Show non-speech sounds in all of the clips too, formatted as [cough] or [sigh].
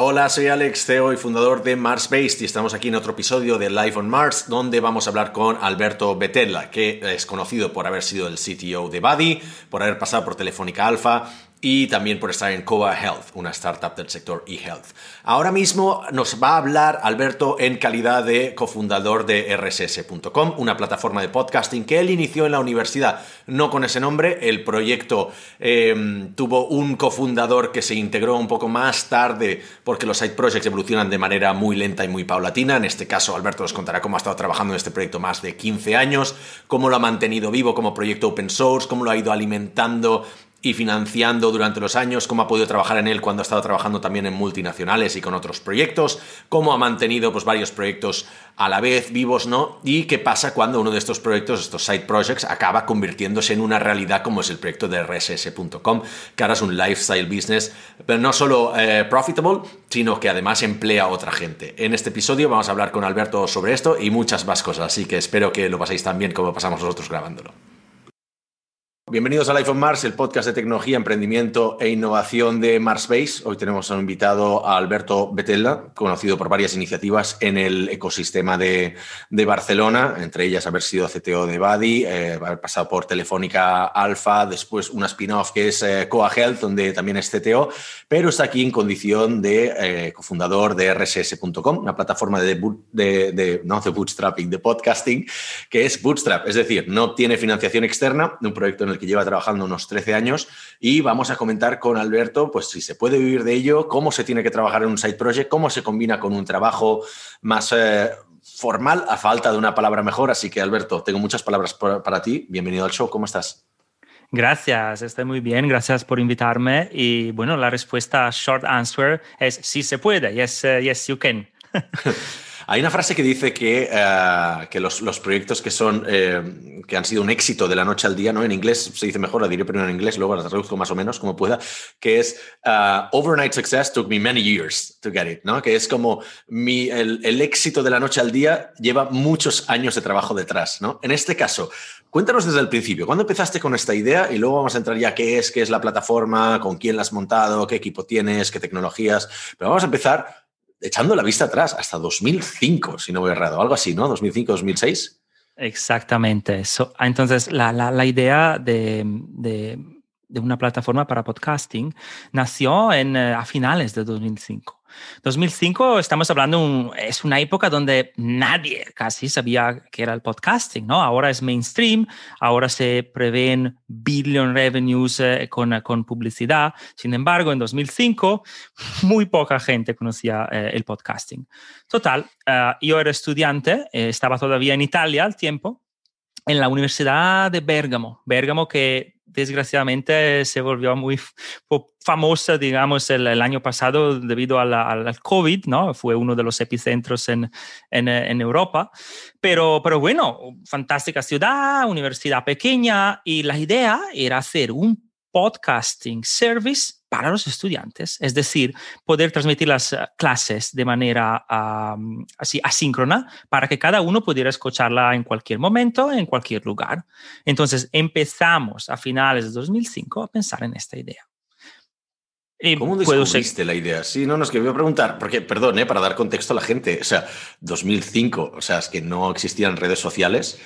Hola, soy Alex, CEO y fundador de Mars Based y estamos aquí en otro episodio de Live on Mars donde vamos a hablar con Alberto Betella, que es conocido por haber sido el CTO de Buddy, por haber pasado por Telefónica Alpha y también por estar en Coa Health, una startup del sector eHealth. Ahora mismo nos va a hablar Alberto en calidad de cofundador de rss.com, una plataforma de podcasting que él inició en la universidad, no con ese nombre, el proyecto em, tuvo un cofundador que se integró un poco más tarde porque los side projects evolucionan de manera muy lenta y muy paulatina, en este caso Alberto nos contará cómo ha estado trabajando en este proyecto más de 15 años, cómo lo ha mantenido vivo como proyecto open source, cómo lo ha ido alimentando y financiando durante los años, cómo ha podido trabajar en él cuando ha estado trabajando también en multinacionales y con otros proyectos, cómo ha mantenido pues, varios proyectos a la vez vivos, ¿no? Y qué pasa cuando uno de estos proyectos, estos side projects, acaba convirtiéndose en una realidad como es el proyecto de rss.com, que ahora es un lifestyle business, pero no solo eh, profitable, sino que además emplea a otra gente. En este episodio vamos a hablar con Alberto sobre esto y muchas más cosas, así que espero que lo paséis tan bien como pasamos nosotros grabándolo. Bienvenidos a Life on Mars, el podcast de tecnología, emprendimiento e innovación de Marsbase. Hoy tenemos a un invitado a Alberto Betella, conocido por varias iniciativas en el ecosistema de, Barcelona, entre ellas haber sido CTO de Buddy, eh, haber pasado por Telefónica Alpha, después una spin-off que es eh, Coa Health, donde también es CTO, pero está aquí en condición de eh, cofundador de rss.com, una plataforma de, de, de, no de bootstrapping, de podcasting, que es Bootstrap, es decir, no tiene financiación externa, de un proyecto en el que lleva trabajando unos 13 años y vamos a comentar con Alberto pues si se puede vivir de ello, cómo se tiene que trabajar en un side project, cómo se combina con un trabajo más eh, formal a falta de una palabra mejor. Así que Alberto, tengo muchas palabras para ti. Bienvenido al show, ¿cómo estás? Gracias, estoy muy bien, gracias por invitarme. Y bueno, la respuesta short answer es sí se puede, yes, uh, yes you can. [laughs] Hay una frase que dice que, eh, que los, los, proyectos que, son, eh, que han sido un éxito de la noche al día, ¿no? En inglés se dice mejor, la diré primero en inglés, luego la traduzco más o menos como pueda, que es uh, overnight success took me many years to get it, ¿no? Que es como mi, el, el éxito de la noche al día lleva muchos años de trabajo detrás, ¿no? En este caso, Cuéntanos desde el principio, ¿cuándo empezaste con esta idea? Y luego vamos a entrar ya qué es, qué es la plataforma, con quién la has montado, qué equipo tienes, qué tecnologías. Pero vamos a empezar echando la vista atrás, hasta 2005, si no voy errado, algo así, ¿no? 2005, 2006. Exactamente. entonces, la, la, idea de, de, de, una plataforma para podcasting nació en, eh, a finales de 2005. 2005 estamos hablando, es una época donde nadie casi sabía que era el podcasting, ¿no? Ahora es mainstream, ahora se prevén billion revenues eh, con, con, publicidad. Sin embargo, en 2005 muy poca gente conocía eh, el podcasting. Total, eh, yo era estudiante, estaba todavía en Italia al tiempo, en la Universidad de Bergamo, Bergamo que desgraciadamente se volvió muy famosa, digamos, el, año pasado debido al COVID, ¿no? Fue uno de los epicentros en, en, en, Europa. Pero, pero bueno, fantástica ciudad, universidad pequeña y la idea era hacer un podcasting service para los estudiantes, es decir, poder transmitir las eh, clases de manera así asíncrona para que cada uno pudiera escucharla en cualquier momento, en cualquier lugar. Entonces empezamos a finales de 2005 a pensar en esta idea. Y ¿Cómo descubriste la idea? Sí, no, nos que voy a preguntar, porque, perdón, eh, para dar contexto a la gente, o sea, 2005, o sea, es que no existían redes sociales,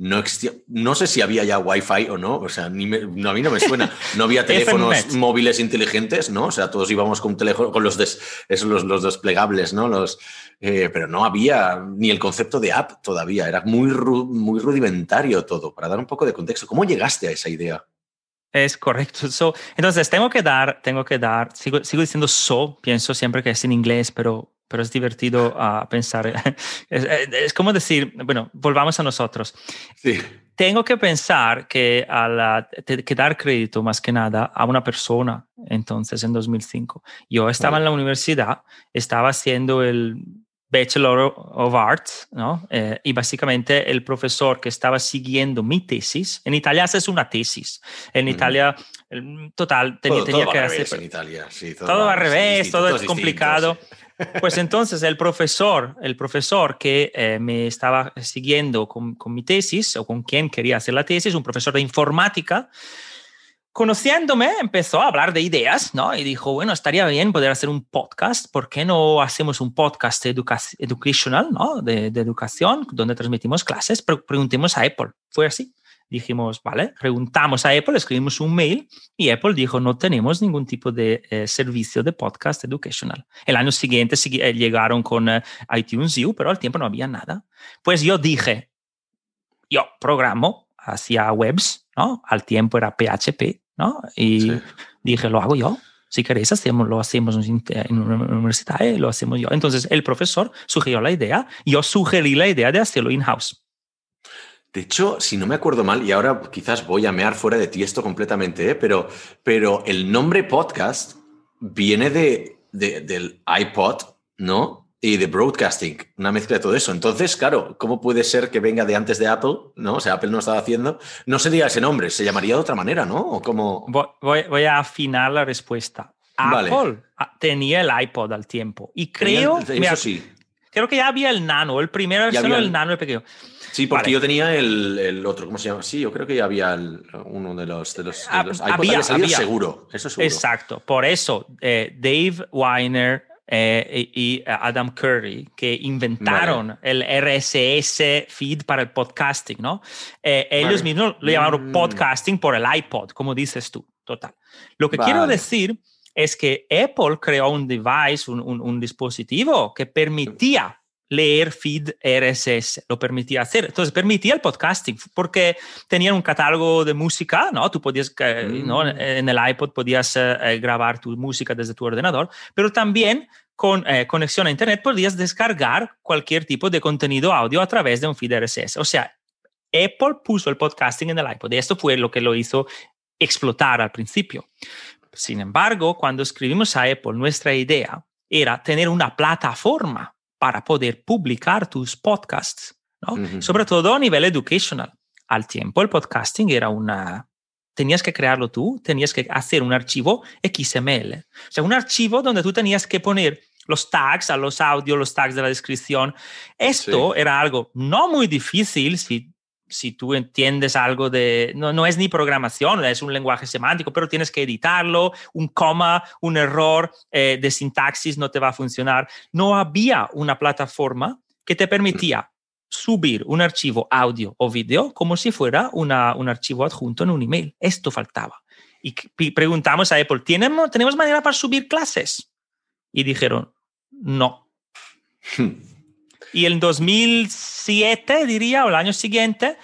no existía, no sé si había ya Wi-Fi o no, o sea, ni no, a mí no me suena. No había [laughs] teléfonos móviles inteligentes, ¿no? O sea, todos íbamos con teléfono, con los, los, los, desplegables, ¿no? Los, eh, pero no había ni el concepto de app todavía, era muy, muy rudimentario todo. Para dar un poco de contexto, ¿cómo llegaste a esa idea? Es correcto. entonces, tengo que dar, tengo que dar, sigo, sigo diciendo so, pienso siempre que es en inglés, pero pero es divertido a pensar. [laughs] Es, como decir, bueno, volvamos a nosotros. Tengo que pensar que, a que dar crédito más que nada a una persona, entonces, en 2005. Yo estaba en la universidad, estaba haciendo el Bachelor of Arts, ¿no? Eh, y básicamente el profesor que estaba siguiendo mi tesis, en Italia haces una tesis, en Italia, total, tenía, tenía que hacer... En Italia, sí, todo, todo al revés, todo, es complicado. Pues entonces el profesor, el profesor que eh, me estaba siguiendo con, con, mi tesis o con quien quería hacer la tesis, un profesor de informática, conociéndome, empezó a hablar de ideas, ¿no? Y dijo, bueno, estaría bien poder hacer un podcast, ¿por qué no hacemos un podcast educational, ¿no? De, educación, donde transmitimos clases, pero preguntemos a Apple. Fue así. Dijimos, vale, preguntamos a Apple, escribimos un mail y Apple dijo, no tenemos ningún tipo de eh, servicio de podcast educational. El año siguiente eh, llegaron con eh, iTunes U, pero al tiempo no había nada. Pues yo dije, yo programo hacia webs, ¿no? Al tiempo era PHP, ¿no? Y dije, lo hago yo. Si queréis, hacemos, lo hacemos en una universidad, lo hacemos yo. Entonces, el profesor sugirió la idea, yo sugerí la idea de hacerlo in-house. De hecho, si no me acuerdo mal, y ahora quizás voy a mear fuera de ti esto completamente, ¿eh? pero, pero el nombre podcast viene de, del iPod, ¿no? y de broadcasting, una mezcla de todo eso. Entonces, claro, ¿cómo puede ser que venga de antes de Apple? ¿No? O sea, Apple no estaba haciendo. No sería ese nombre, se llamaría de otra manera, ¿no? ¿O cómo... voy, voy, a afinar la respuesta. Apple tenía el iPod al tiempo y creo. eso sí. Creo que ya había el nano, el primero el, el nano, el pequeño. Sí, porque yo tenía el, el, otro, ¿cómo se llama? Sí, yo creo que ya había uno de los, de los, de los había, había, seguro, eso seguro. Exacto, por eso eh, Dave Weiner eh, y Adam Curry, que inventaron el RSS feed para el podcasting, ¿no? Eh, ellos mismos lo llamaron mm. podcasting por el iPod, como dices tú, total. Lo que quiero decir es que Apple creó un device, un, un, dispositivo que permitía leer feed RSS, lo permitía hacer. Entonces permitía el podcasting porque tenían un catálogo de música, ¿no? Tú podías, ¿no? Mm. En el iPod podías eh, grabar tu música desde tu ordenador, pero también con eh, conexión a Internet podías descargar cualquier tipo de contenido audio a través de un feed RSS. O sea, Apple puso el podcasting en el iPod y esto fue lo que lo hizo explotar al principio. Sin embargo, cuando escribimos a Apple, nuestra idea era tener una plataforma para poder publicar tus podcasts, ¿no? sobre todo a nivel educational. Al tiempo, el podcasting era una... Tenías que crearlo tú, tenías que hacer un archivo XML. O sea, un archivo donde tú tenías que poner los tags a los audios, los tags de la descripción. Esto era algo no muy difícil si, si tú entiendes algo de, no, no es ni programación, es un lenguaje semántico, pero tienes que editarlo, un coma, un error eh, de sintaxis no te va a funcionar. No había una plataforma que te permitía subir un archivo audio o video como si fuera una, un archivo adjunto en un email. Esto faltaba. Y preguntamos a Apple, ¿tenemos, ¿tenemos manera para subir clases? Y dijeron, no. Y en 2007, diría, o el año siguiente,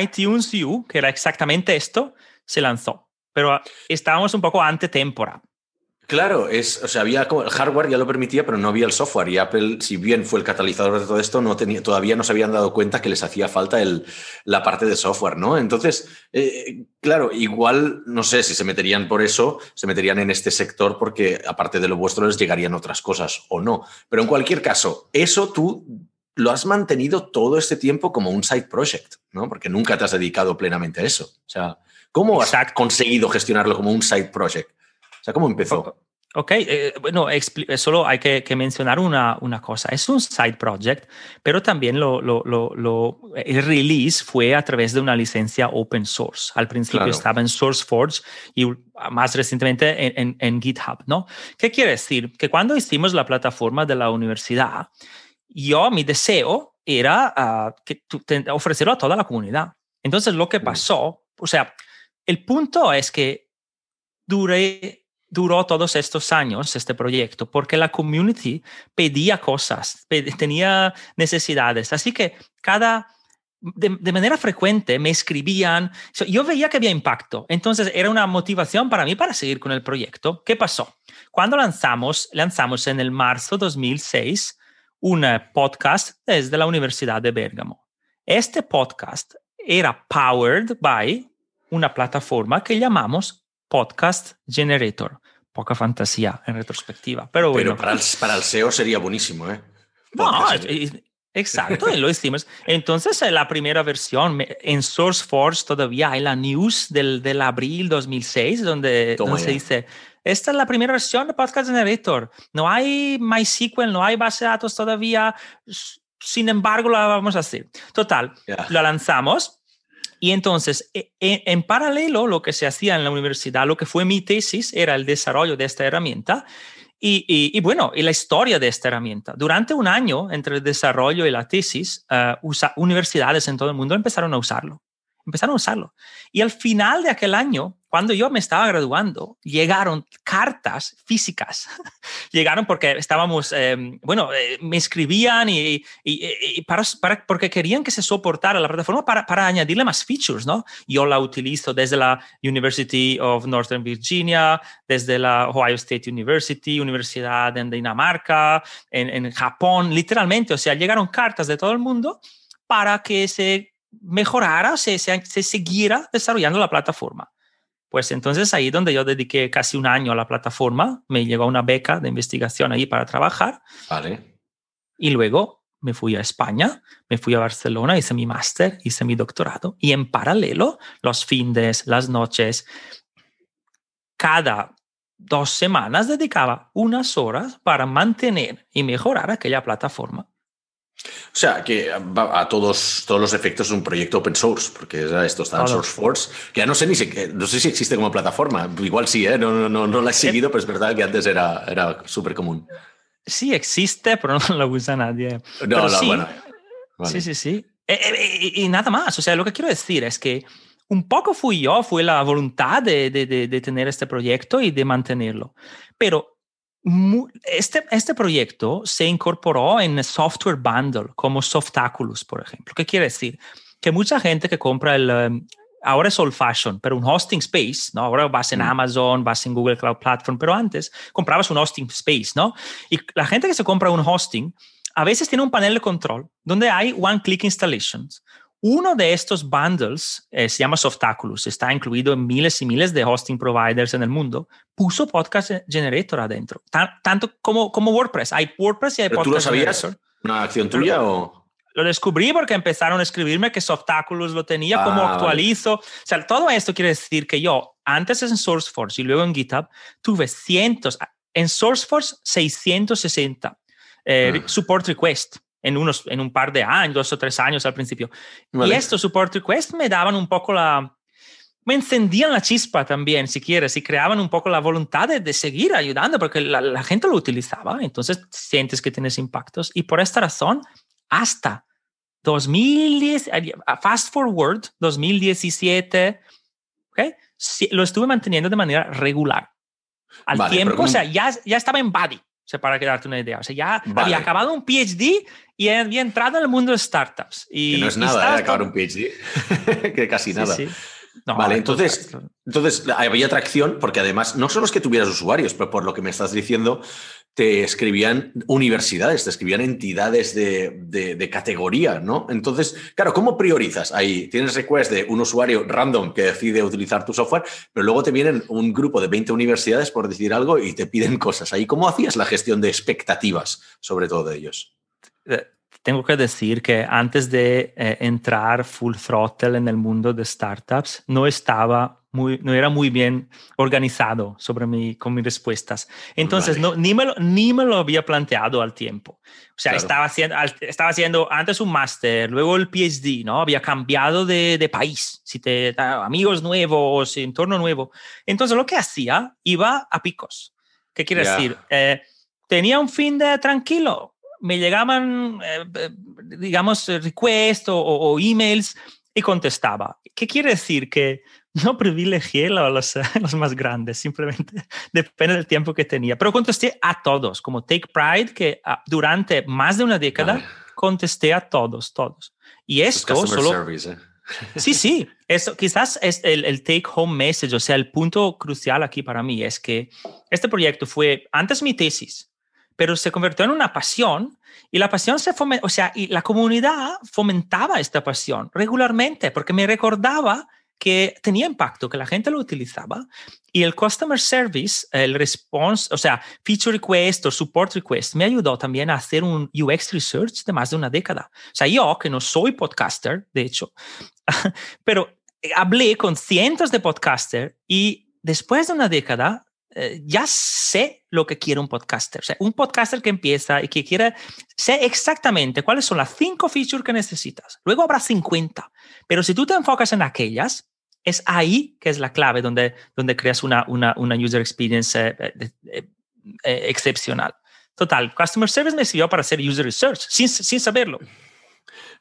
iTunes U, que era exactamente esto, se lanzó. Pero estábamos un poco ante temporada. Claro, es, o sea, había como el hardware ya lo permitía, pero no había el software. Y Apple, si bien fue el catalizador de todo esto, no tenía, todavía no se habían dado cuenta que les hacía falta el, la parte de software, ¿no? Entonces, eh, claro, igual, no sé si se meterían por eso, se meterían en este sector porque aparte de lo vuestro les llegarían otras cosas o no. Pero en cualquier caso, eso tú lo has mantenido todo este tiempo como un side project, ¿no? Porque nunca te has dedicado plenamente a eso. O sea, ¿cómo has conseguido gestionarlo como un side project? Sea, ¿cómo empezó? Ok, eh, bueno, eh, solo hay que, mencionar una, una, cosa. Es un side project, pero también lo, lo, lo, el release fue a través de una licencia open source. Al principio estaba en SourceForge y más recientemente en, en, GitHub, ¿no? ¿Qué quiere decir? Que cuando hicimos la plataforma de la universidad, yo, mi deseo era uh, que, ofrecerlo a toda la comunidad. Entonces, lo que mm. pasó, o sea, el punto es que duré duró todos estos años este proyecto porque la community pedía cosas, tenía necesidades. Así que cada, de, manera frecuente me escribían, yo veía que había impacto, entonces era una motivación para mí para seguir con el proyecto. ¿Qué pasó? Cuando lanzamos, lanzamos en el marzo 2006 un podcast desde la Universidad de Bergamo. Este podcast era powered by una plataforma que llamamos Podcast Generator. Poca fantasía en retrospectiva, pero bueno. Pero para el, para el SEO sería buenísimo, ¿eh? No, exacto, y lo hicimos. Entonces, la primera versión en SourceForge todavía hay la news del, del abril 2006, donde, donde se dice, esta es la primera versión de Podcast Generator. No hay MySQL, no hay base de datos todavía. Sin embargo, la vamos a hacer. Total, lo lanzamos. Y entonces, e, e, en, paralelo, lo que se hacía en la universidad, lo que fue mi tesis, era el desarrollo de esta herramienta. Y, bueno, la historia de esta herramienta. Durante un año, entre el desarrollo y la tesis, uh, universidades en todo el mundo empezaron a usarlo empezaron a usarlo. Y al final de aquel año, cuando yo me estaba graduando, llegaron cartas físicas. [laughs] llegaron porque estábamos, em, bueno, eh, me escribían y, y, para, para, porque querían que se soportara la plataforma para, para, añadirle más features, ¿no? Yo la utilizo desde la University of Northern Virginia, desde la Ohio State University, Universidad en Dinamarca, en, en Japón, literalmente, o sea, llegaron cartas de todo el mundo para que se mejorara, se, se, se siguiera desarrollando la plataforma. Pues entonces ahí donde yo dediqué casi un año a la plataforma, me llegó una beca de investigación ahí para trabajar. Vale. Y luego me fui a España, me fui a Barcelona, hice mi máster, hice mi doctorado y en paralelo, los fines, las noches, cada dos semanas dedicaba unas horas para mantener y mejorar aquella plataforma. O sea, que a todos, todos los efectos es un proyecto open source, porque esto está en SourceForce, que ya no sé ni si, no sé si existe como plataforma, igual sí, ¿eh? no, no, no, no la he eh, seguido, pero es verdad que antes era, era súper común. Sí, existe, pero no lo usa nadie. No, sí, bueno. Sí, sí, sí. Eh, y, nada más, o sea, lo que quiero decir es que un poco fui yo, fue la voluntad de, de, de tener este proyecto y de mantenerlo. Pero este, este proyecto se incorporó en Software Bundle como Softaculous, por ejemplo. ¿Qué quiere decir? Que mucha gente que compra el, um, ahora es old fashion, pero un hosting space, ¿no? Ahora vas en mm. Amazon, vas en Google Cloud Platform, pero antes comprabas un hosting space, ¿no? Y la gente que se compra un hosting a veces tiene un panel de control donde hay one click installations, uno de estos bundles eh, se llama Softaculous, está incluido en miles y miles de hosting providers en el mundo. Puso Podcast Generator adentro, tanto como, como WordPress. Hay WordPress y hay Podcast ¿Tú lo sabías? ¿Una acción tuya o...? Lo descubrí porque empezaron a escribirme que Softaculous lo tenía, como ah, actualizo. O sea, todo esto quiere decir que yo, antes en SourceForce y luego en GitHub, tuve cientos, en SourceForce 660 eh, ah. support requests en, unos, en un par de años, dos o tres años al principio. Y estos support requests me daban un poco la... Me encendían la chispa también, si quieres, y creaban un poco la voluntad de, seguir ayudando, porque la, gente lo utilizaba, entonces sientes que tienes impactos. Y por esta razón, hasta 2010, fast forward, 2017, ¿okay? lo estuve manteniendo de manera regular. Al tiempo, o sea, ya, ya estaba en body. O sea, para quedarte una idea. O sea, ya había acabado un PhD y había entrado en el mundo de startups. Y, que no es nada, ¿eh? acabar un PhD. [laughs] que casi nada. vale, entonces, entonces había atracción porque además no solo es que tuvieras usuarios, pero por lo que me estás diciendo, te escribían universidades, te escribían entidades de, categoría, ¿no? Entonces, claro, ¿cómo priorizas? Ahí tienes request de un usuario random que decide utilizar tu software, pero luego te vienen un grupo de 20 universidades por decir algo y te piden cosas. Ahí, ¿cómo hacías la gestión de expectativas sobre todo de ellos? Eh, tengo que decir que antes de eh, entrar full throttle en el mundo de startups, no estaba no era muy bien organizado sobre mi, con mis respuestas. Entonces, no, ni, me lo, ni me lo había planteado al tiempo. O sea, estaba, haciendo, estaba haciendo antes un máster, luego el PhD, ¿no? Había cambiado de, de país, si te, amigos nuevos, entorno nuevo. Entonces, lo que hacía, iba a picos. ¿Qué quiere decir? Eh, tenía un fin de tranquilo, me llegaban, eh, eh, digamos, requests o, o, emails y contestaba. ¿Qué quiere decir? Que no privilegié los, [laughs] los más grandes, simplemente depende del tiempo que tenía. Pero contesté a todos, como Take Pride, que ah, durante más de una década contesté a todos, todos. Y esto solo... ¿eh? [laughs] Sí, sí, eso quizás es el, el, take home message, o sea, el punto crucial aquí para mí es que este proyecto fue antes mi tesis, pero se convirtió en una pasión y la pasión se fomentó, o sea, y la comunidad fomentaba esta pasión regularmente porque me recordaba que tenía impacto, que la gente lo utilizaba. Y el customer service, el response, o sea, feature request o support request, me ayudó también a hacer un UX research de más de una década. O sea, yo que no soy podcaster, de hecho, [laughs] pero hablé con cientos de podcasters y después de una década eh, ya sé lo que quiere un podcaster. O un podcaster que empieza y que quiere, sé exactamente cuáles son las cinco features que necesitas. Luego habrá 50. Pero si tú te enfocas en aquellas, es ahí que es la clave donde, donde creas una, una, una user experience eh, eh, excepcional. Total, Customer Service me sirvió para hacer user research sin, sin saberlo.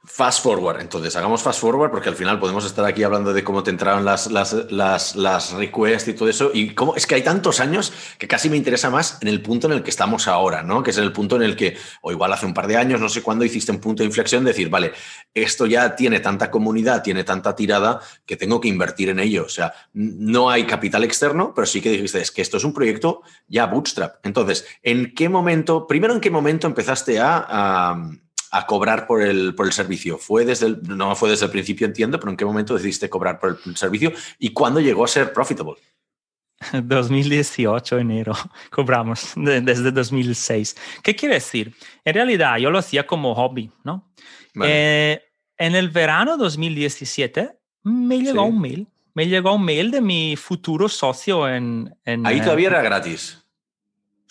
Fast forward, entonces hagamos fast forward porque al final podemos estar aquí hablando de cómo te entraron las, las, las, las requests y todo eso. Y cómo es que hay tantos años que casi me interesa más en el punto en el que estamos ahora, ¿no? Que es el punto en el que, o igual hace un par de años, no sé cuándo hiciste un punto de inflexión, decir, vale, esto ya tiene tanta comunidad, tiene tanta tirada que tengo que invertir en ello. O sea, no hay capital externo, pero sí que dijiste, es que esto es un proyecto ya bootstrap. Entonces, ¿en qué momento, primero en qué momento empezaste a cobrar por el, por el servicio? ¿Fue desde el, no fue desde el principio, entiendo, pero ¿en qué momento decidiste cobrar por el servicio y cuándo llegó a ser profitable? [laughs] 2018, enero, [laughs] cobramos desde 2006. ¿Qué quiere decir? En realidad yo lo hacía como hobby, ¿no? Eh, en el verano 2017 me llegó un mail, me llegó un mail de mi futuro socio en... en Ahí todavía era gratis.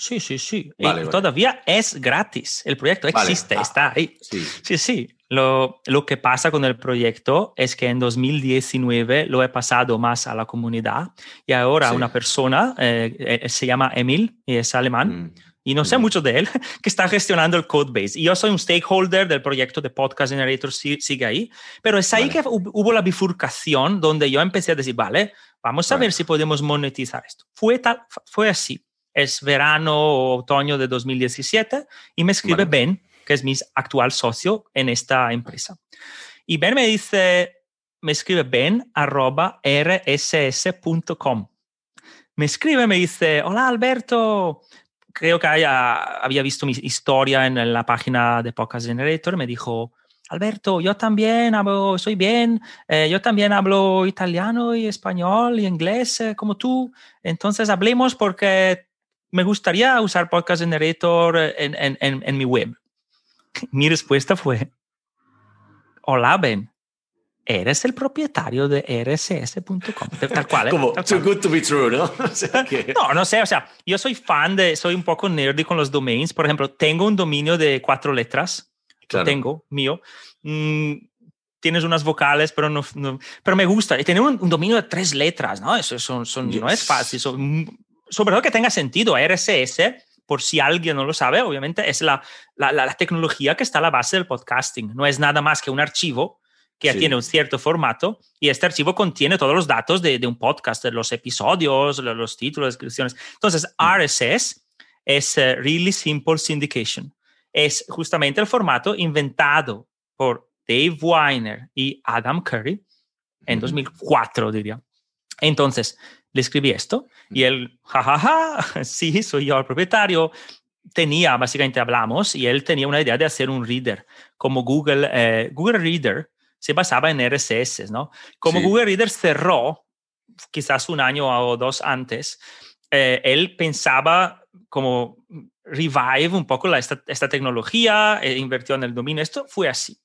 Sí, sí, sí. Todavía es gratis. El proyecto existe, ah, está ahí. Sí, sí. sí. Lo, lo, que pasa con el proyecto es que en 2019 lo he pasado más a la comunidad y ahora una persona, eh, eh, se llama Emil y es alemán. Mm, y no sé mucho de él, [laughs] que está gestionando el codebase. Y yo soy un stakeholder del proyecto de Podcast Generator, sigue ahí. Pero es ahí que hubo la bifurcación donde yo empecé a decir, vale, vamos a ver si podemos monetizar esto. Fue, tal, fue así es verano o otoño de 2017 y me escribe Ben, que es mi actual socio en esta empresa. Y Ben me dice, me escribe ben arroba rss.com. Me escribe, me dice, hola Alberto, creo que había visto mi historia en la página de Podcast Generator, me dijo, Alberto, yo también hablo, soy bien, eh, yo también hablo italiano y español y inglés eh, como tú, entonces hablemos porque me gustaría usar Podcast Generator en, en, en, mi web. Mi respuesta fue, hola Ben, eres el propietario de rss.com. Tal cual. ¿eh? [laughs] Como, too good to be true, ¿no? [laughs] [laughs] No, no sé, o sea, yo soy fan de, soy un poco nerdy con los domains. Por ejemplo, tengo un dominio de cuatro letras. tengo, mío. Mm, tienes unas vocales, pero no, pero me gusta. Y tener un, dominio de tres letras, ¿no? Eso son, son no es fácil. Son, sobre todo que tenga sentido. RSS, por si alguien no lo sabe, obviamente es la, la, tecnología que está a la base del podcasting. No es nada más que un archivo que ya tiene un cierto formato y este archivo contiene todos los datos de, de un podcast, de los episodios, los, títulos, descripciones. Entonces, mm. RSS es eh, Really Simple Syndication. Es justamente el formato inventado por Dave Weiner y Adam Curry en 2004, diría. Entonces, le escribí esto y él, jajaja, ja, ja, [laughs] sí, soy yo el propietario. Tenía, básicamente hablamos, y él tenía una idea de hacer un reader, como Google, eh, Google Reader se basaba en RSS, ¿no? Como Google Reader cerró, quizás un año o dos antes, eh, él pensaba como revive un poco la, esta, esta, tecnología, e invirtió en el dominio, esto fue así.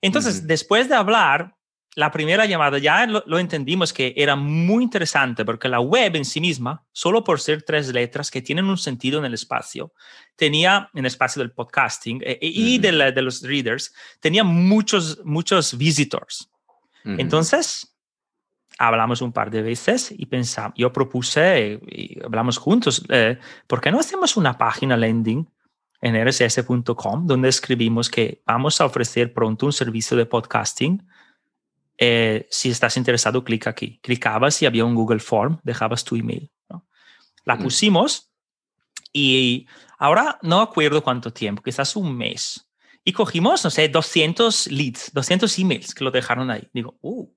Entonces, después de hablar, la primera llamada ya lo, entendimos que era muy interesante porque la web en sí misma, solo por ser tres letras que tienen un sentido en el espacio, tenía, en el espacio del podcasting eh, y de, los readers, tenía muchos, muchos visitors. Entonces, hablamos un par de veces y pensamos, yo propuse y hablamos juntos, eh, ¿por qué no hacemos una página landing en rss.com donde escribimos que vamos a ofrecer pronto un servicio de podcasting? Eh, si estás interesado, clic aquí. Clicabas y había un Google Form, dejabas tu email. La pusimos y ahora no acuerdo cuánto tiempo, quizás un mes. Y cogimos, no sé, 200 leads, 200 emails que lo dejaron ahí. Digo, uh,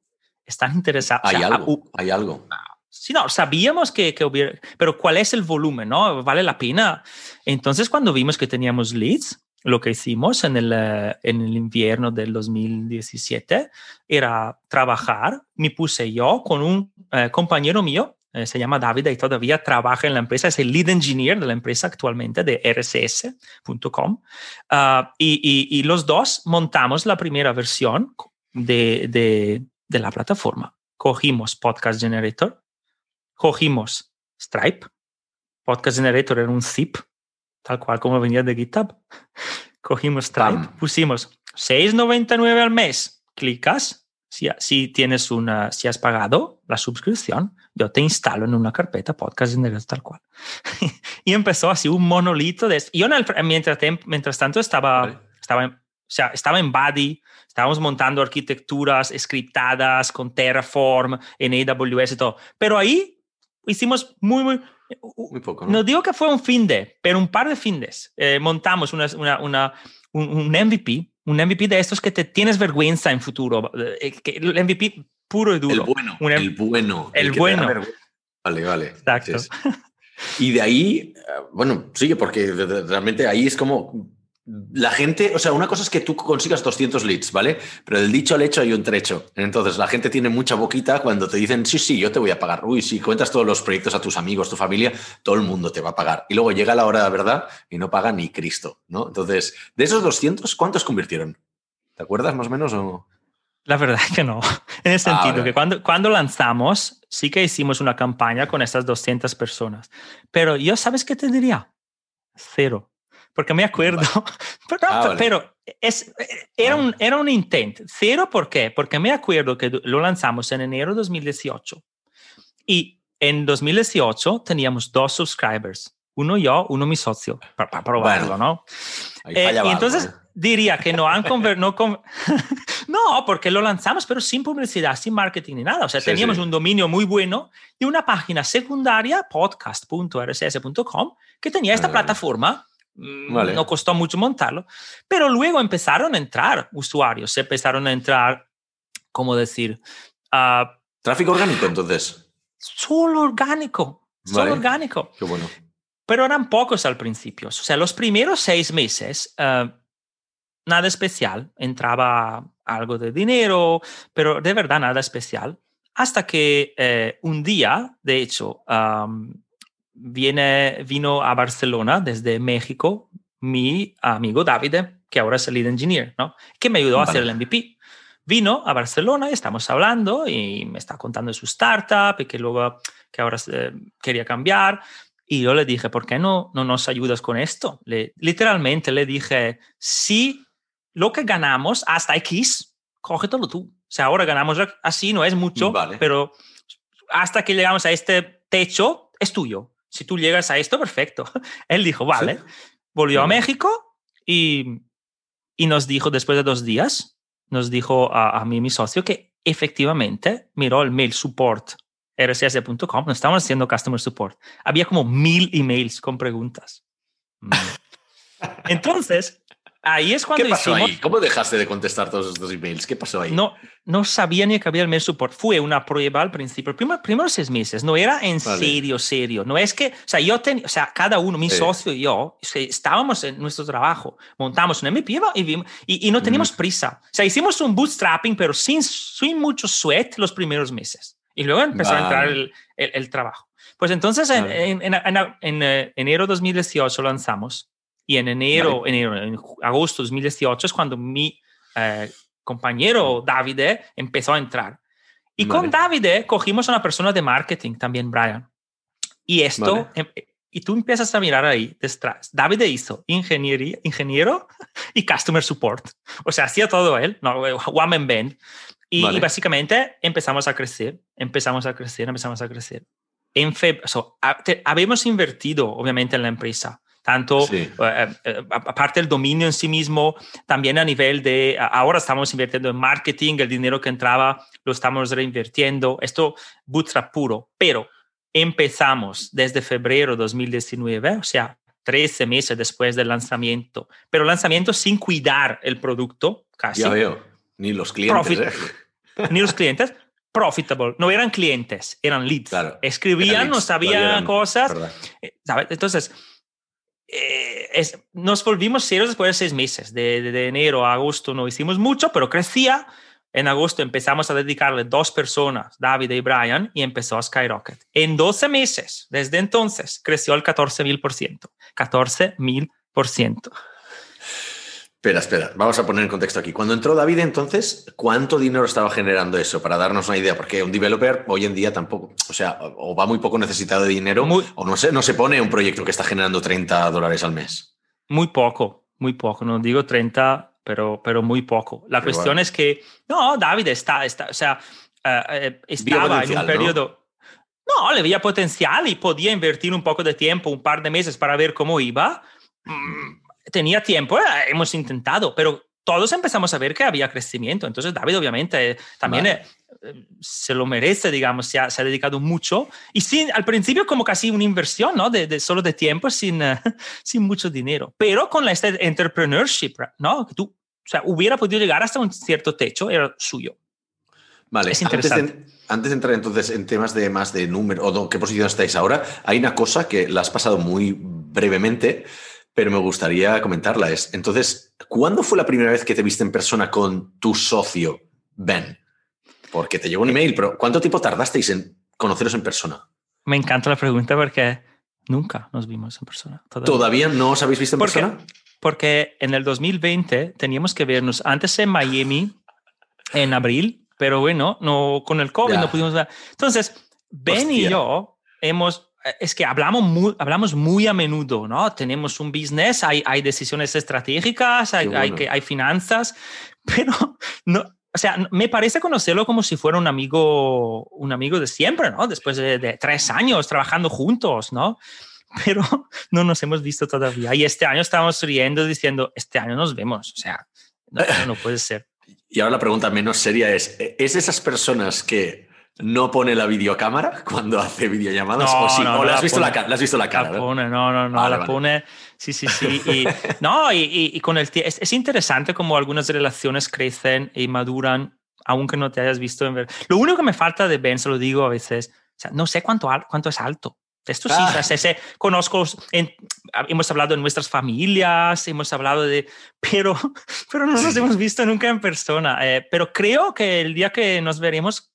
están interesados. Hay algo, uh, hay algo. Sí, no, sabíamos que, que, hubiera, pero ¿cuál es el volumen? ¿No? ¿Vale la pena? Entonces, cuando vimos que teníamos leads, lo que hicimos en el, eh, en el invierno del 2017 era trabajar. Me puse yo con un eh, compañero mío, eh, se llama David y todavía trabaja en la empresa, es el lead engineer de la empresa actualmente de rss.com. Ah, y, los dos montamos la primera versión de, de, de la plataforma. Cogimos Podcast Generator, cogimos Stripe, Podcast Generator era un zip tal cual como venía de GitHub. [laughs] Cogimos Stripe, pusimos 6.99 al mes, clicas, si, si, tienes una, si has pagado la suscripción, yo te instalo en una carpeta podcast en tal cual. [laughs] y empezó así un monolito de Yo mientras, mientras tanto estaba, estaba, o sea, estaba en Buddy, estábamos montando arquitecturas scriptadas con Terraform en AWS y todo. Pero ahí hicimos muy, muy, muy poco. ¿no? digo que fue un fin de, pero un par de fines. Eh, montamos una, una, un, MVP, un MVP de estos que te tienes vergüenza en futuro. Eh, el MVP puro y duro. El bueno. el bueno. El, bueno. Vale, vale. Exacto. Y de ahí, eh, bueno, sigue, porque realmente ahí es como la gente, o sea, una cosa es que tú consigas 200 leads, ¿vale? Pero del dicho al hecho hay un trecho. Entonces, la gente tiene mucha boquita cuando te dicen, sí, sí, yo te voy a pagar. Uy, si cuentas todos los proyectos a tus amigos, tu familia, todo el mundo te va a pagar. Y luego llega la hora de la verdad y no paga ni Cristo, ¿no? Entonces, de esos 200, ¿cuántos convirtieron? ¿Te acuerdas más o menos o...? La verdad es que no. [laughs] En el ah, sentido que cuando, cuando lanzamos, sí que hicimos una campaña con esas 200 personas. Pero yo, ¿sabes qué te diría? Cero porque me acuerdo, [laughs] ah, pero, es, era, un, era un intento. Cero, ¿por qué? Porque me acuerdo que lo lanzamos en enero de 2018 y en 2018 teníamos dos subscribers, uno yo, uno mi socio, para, probarlo, ¿no? Eh, y entonces ¿eh? diría que no han [laughs] convertido, no, [laughs] no, porque lo lanzamos, pero sin publicidad, sin marketing ni nada. O sea, teníamos un dominio muy bueno y una página secundaria, podcast.rss.com, que tenía esta ah. plataforma Mm, no costó mucho montarlo, pero luego empezaron a entrar usuarios, se empezaron a entrar, ¿cómo decir? Uh, Tráfico orgánico, entonces. Solo orgánico, solo orgánico. Qué bueno. Pero eran pocos al principio. O sea, los primeros seis meses, uh, nada especial. Entraba algo de dinero, pero de verdad nada especial. Hasta que eh, un día, de hecho, um, viene, vino a Barcelona desde México mi amigo David, que ahora es el lead engineer, ¿no? que me ayudó a hacer el MVP. Vino a Barcelona y estamos hablando y me está contando de su startup y que luego que ahora quería cambiar. Y yo le dije, ¿por qué no, no nos ayudas con esto? Le, literalmente le dije, si lo que ganamos hasta X, cógetelo tú. O sea, ahora ganamos así, no es mucho, pero hasta que llegamos a este techo, es tuyo si tú llegas a esto, perfecto. [laughs] Él dijo, vale, volvió a México y, y, nos dijo después de dos días, nos dijo a, mí y mi socio que efectivamente miró el mail support rss.com, no estamos haciendo customer support. Había como mil emails con preguntas. Mm. [laughs] Entonces, Ahí es cuando ¿Qué pasó ahí? ¿Cómo dejaste de contestar todos estos emails? ¿Qué pasó ahí? No, no sabía ni que había el mail support. Fue una prueba al principio, primer, primeros seis meses. No era en serio, serio. No es que, o sea, yo tenía, o sea, cada uno, mi socio y yo, estábamos en nuestro trabajo, montamos un MVP y, y, y no teníamos prisa. O sea, hicimos un bootstrapping, pero sin, sin mucho sweat los primeros meses. Y luego empezó a entrar el, el, trabajo. Pues entonces, en, en, en, en eh, enero 2018 lanzamos y en enero, enero, en agosto de 2018 es cuando mi eh, compañero David empezó a entrar. Y con David cogimos a una persona de marketing también, Brian. Y esto, em, y tú empiezas a mirar ahí detrás. David hizo ingeniería, ingeniero [laughs] y customer support. O sea, hacía todo él, no, one man band. Y, básicamente empezamos a crecer, empezamos a crecer, empezamos a crecer. En habíamos invertido, obviamente, en la empresa tanto eh, eh, aparte del dominio en sí mismo, también a nivel de, ahora estamos invirtiendo en marketing, el dinero que entraba lo estamos reinvirtiendo, esto bootstrap puro, pero empezamos desde febrero de 2019, o sea, 13 meses después del lanzamiento, pero lanzamiento sin cuidar el producto, casi. Ya veo, ni los clientes. ¿eh? [laughs] Ni los clientes, profitable. No eran clientes, eran leads. Escribían, no sabían cosas. ¿sabes? Entonces, eh, es, nos volvimos serios después de seis meses, de, enero a agosto no hicimos mucho, pero crecía. En agosto empezamos a dedicarle dos personas, David y Brian, y empezó a Skyrocket. En 12 meses, desde entonces, creció el 14.000%. 14.000%. Espera, espera, vamos a poner en contexto aquí. Cuando entró David, entonces, ¿cuánto dinero estaba generando eso? Para darnos una idea, porque un developer hoy en día tampoco, o sea, o va muy poco necesitado de dinero, o no se, no se pone un proyecto que está generando 30 dólares al mes. Muy poco, muy poco, no digo 30, pero, pero muy poco. La cuestión es que, no, David está, está o sea, eh, eh, estaba en un periodo... ¿no? ¿no? le veía potencial y podía invertir un poco de tiempo, un par de meses para ver cómo iba. Mm, tenía tiempo, eh, hemos intentado, pero todos empezamos a ver que había crecimiento. Entonces David obviamente también eh, se lo merece, digamos, se ha, se ha, dedicado mucho y sin, al principio como casi una inversión, ¿no? De, de solo de tiempo sin, uh, [laughs] sin mucho dinero, pero con la este entrepreneurship, ¿no? Que tú, o sea, hubiera podido llegar hasta un cierto techo, era suyo. Vale, es interesante. Antes de, antes de entrar entonces en temas de más de número o qué posición estáis ahora, hay una cosa que la has pasado muy brevemente, pero me gustaría comentarla. Es, entonces, ¿cuándo fue la primera vez que te viste en persona con tu socio, Ben? Porque te llegó un email, pero ¿cuánto tiempo tardasteis en conoceros en persona? Me encanta la pregunta porque nunca nos vimos en persona. ¿Todavía, no os habéis visto en persona? Porque en el 2020 teníamos que vernos antes en Miami, en abril, pero bueno, no, con el COVID no pudimos ver. Entonces, Ben y yo hemos es que hablamos muy, hablamos muy a menudo, ¿no? Tenemos un business, hay, hay decisiones estratégicas, hay, hay, hay, finanzas, [laughs] pero no, o sea, me parece conocerlo como si fuera un amigo, un amigo de siempre, ¿no? Después de, tres años trabajando juntos, ¿no? [laughs] Pero no nos hemos visto todavía. Y este año estamos riendo diciendo, este año nos vemos, o sea, no, no puede ser. [laughs] Y ahora la pregunta menos seria es, ¿es esas personas que no pone la videocámara cuando hace videollamadas? No, o sí, no, o la, has visto la, la, has visto la cara. La pone, no, no, no, vale, la vale. pone. Sí, sí, sí. Y, [laughs] no, y, y, con el es, es, interesante como algunas relaciones crecen y maduran, aunque no te hayas visto en ver. Lo único que me falta de Ben, se lo digo a veces, o sea, no sé cuánto, cuánto es alto. Esto sí, ah. o sea, sé, conozco, en, hemos hablado de nuestras familias, hemos hablado de, pero, [laughs] pero no nos sí. [laughs] hemos visto nunca en persona. Eh, pero creo que el día que nos veremos,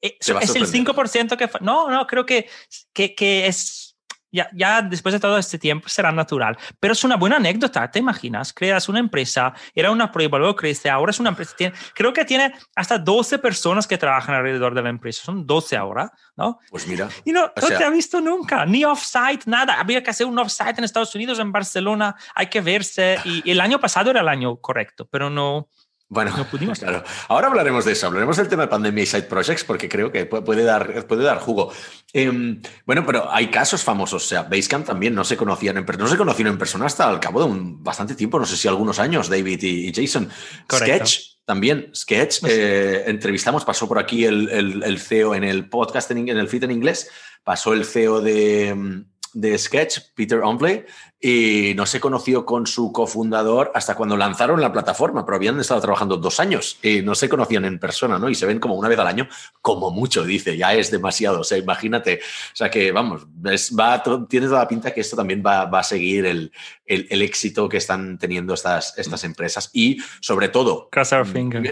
es el 5% que... No, no, creo que, que, que es... Ya, ya, después de todo este tiempo será natural. Pero es una buena anécdota, ¿te imaginas? Creas una empresa, era una prueba, luego crece, ahora es una empresa. Tiene, creo que tiene hasta 12 personas que trabajan alrededor de la empresa, son 12 ahora, ¿no? Pues mira. Y no, no sea... te ha visto nunca, ni offsite, nada. Había que hacer un offsite en Estados Unidos, en Barcelona, hay que verse. Y, y el año pasado era el año correcto, pero no, bueno, no pudimos. [laughs] Claro. Ahora hablaremos de eso, hablaremos del tema de pandemia y side projects porque creo que puede dar, puede dar jugo. Eh, bueno, pero hay casos famosos. O sea, Basecamp también no se conocían en no se conocieron en persona hasta al cabo de un bastante tiempo, no sé si algunos años, David y, Jason. Correcto. Sketch también, Sketch. Eh, entrevistamos, pasó por aquí el, el, el, CEO en el podcast, en, en el feed en inglés, pasó el CEO de, de Sketch, Peter Ompley, y no se conoció con su cofundador hasta cuando lanzaron la plataforma, pero habían estado trabajando dos años y no se conocían en persona, ¿no? Y se ven como una vez al año, como mucho, dice, ya es demasiado, o sea, imagínate, o sea que, vamos, es, va, tiene toda la pinta que esto también va, va a seguir el, el, el, éxito que están teniendo estas, estas empresas y, sobre todo,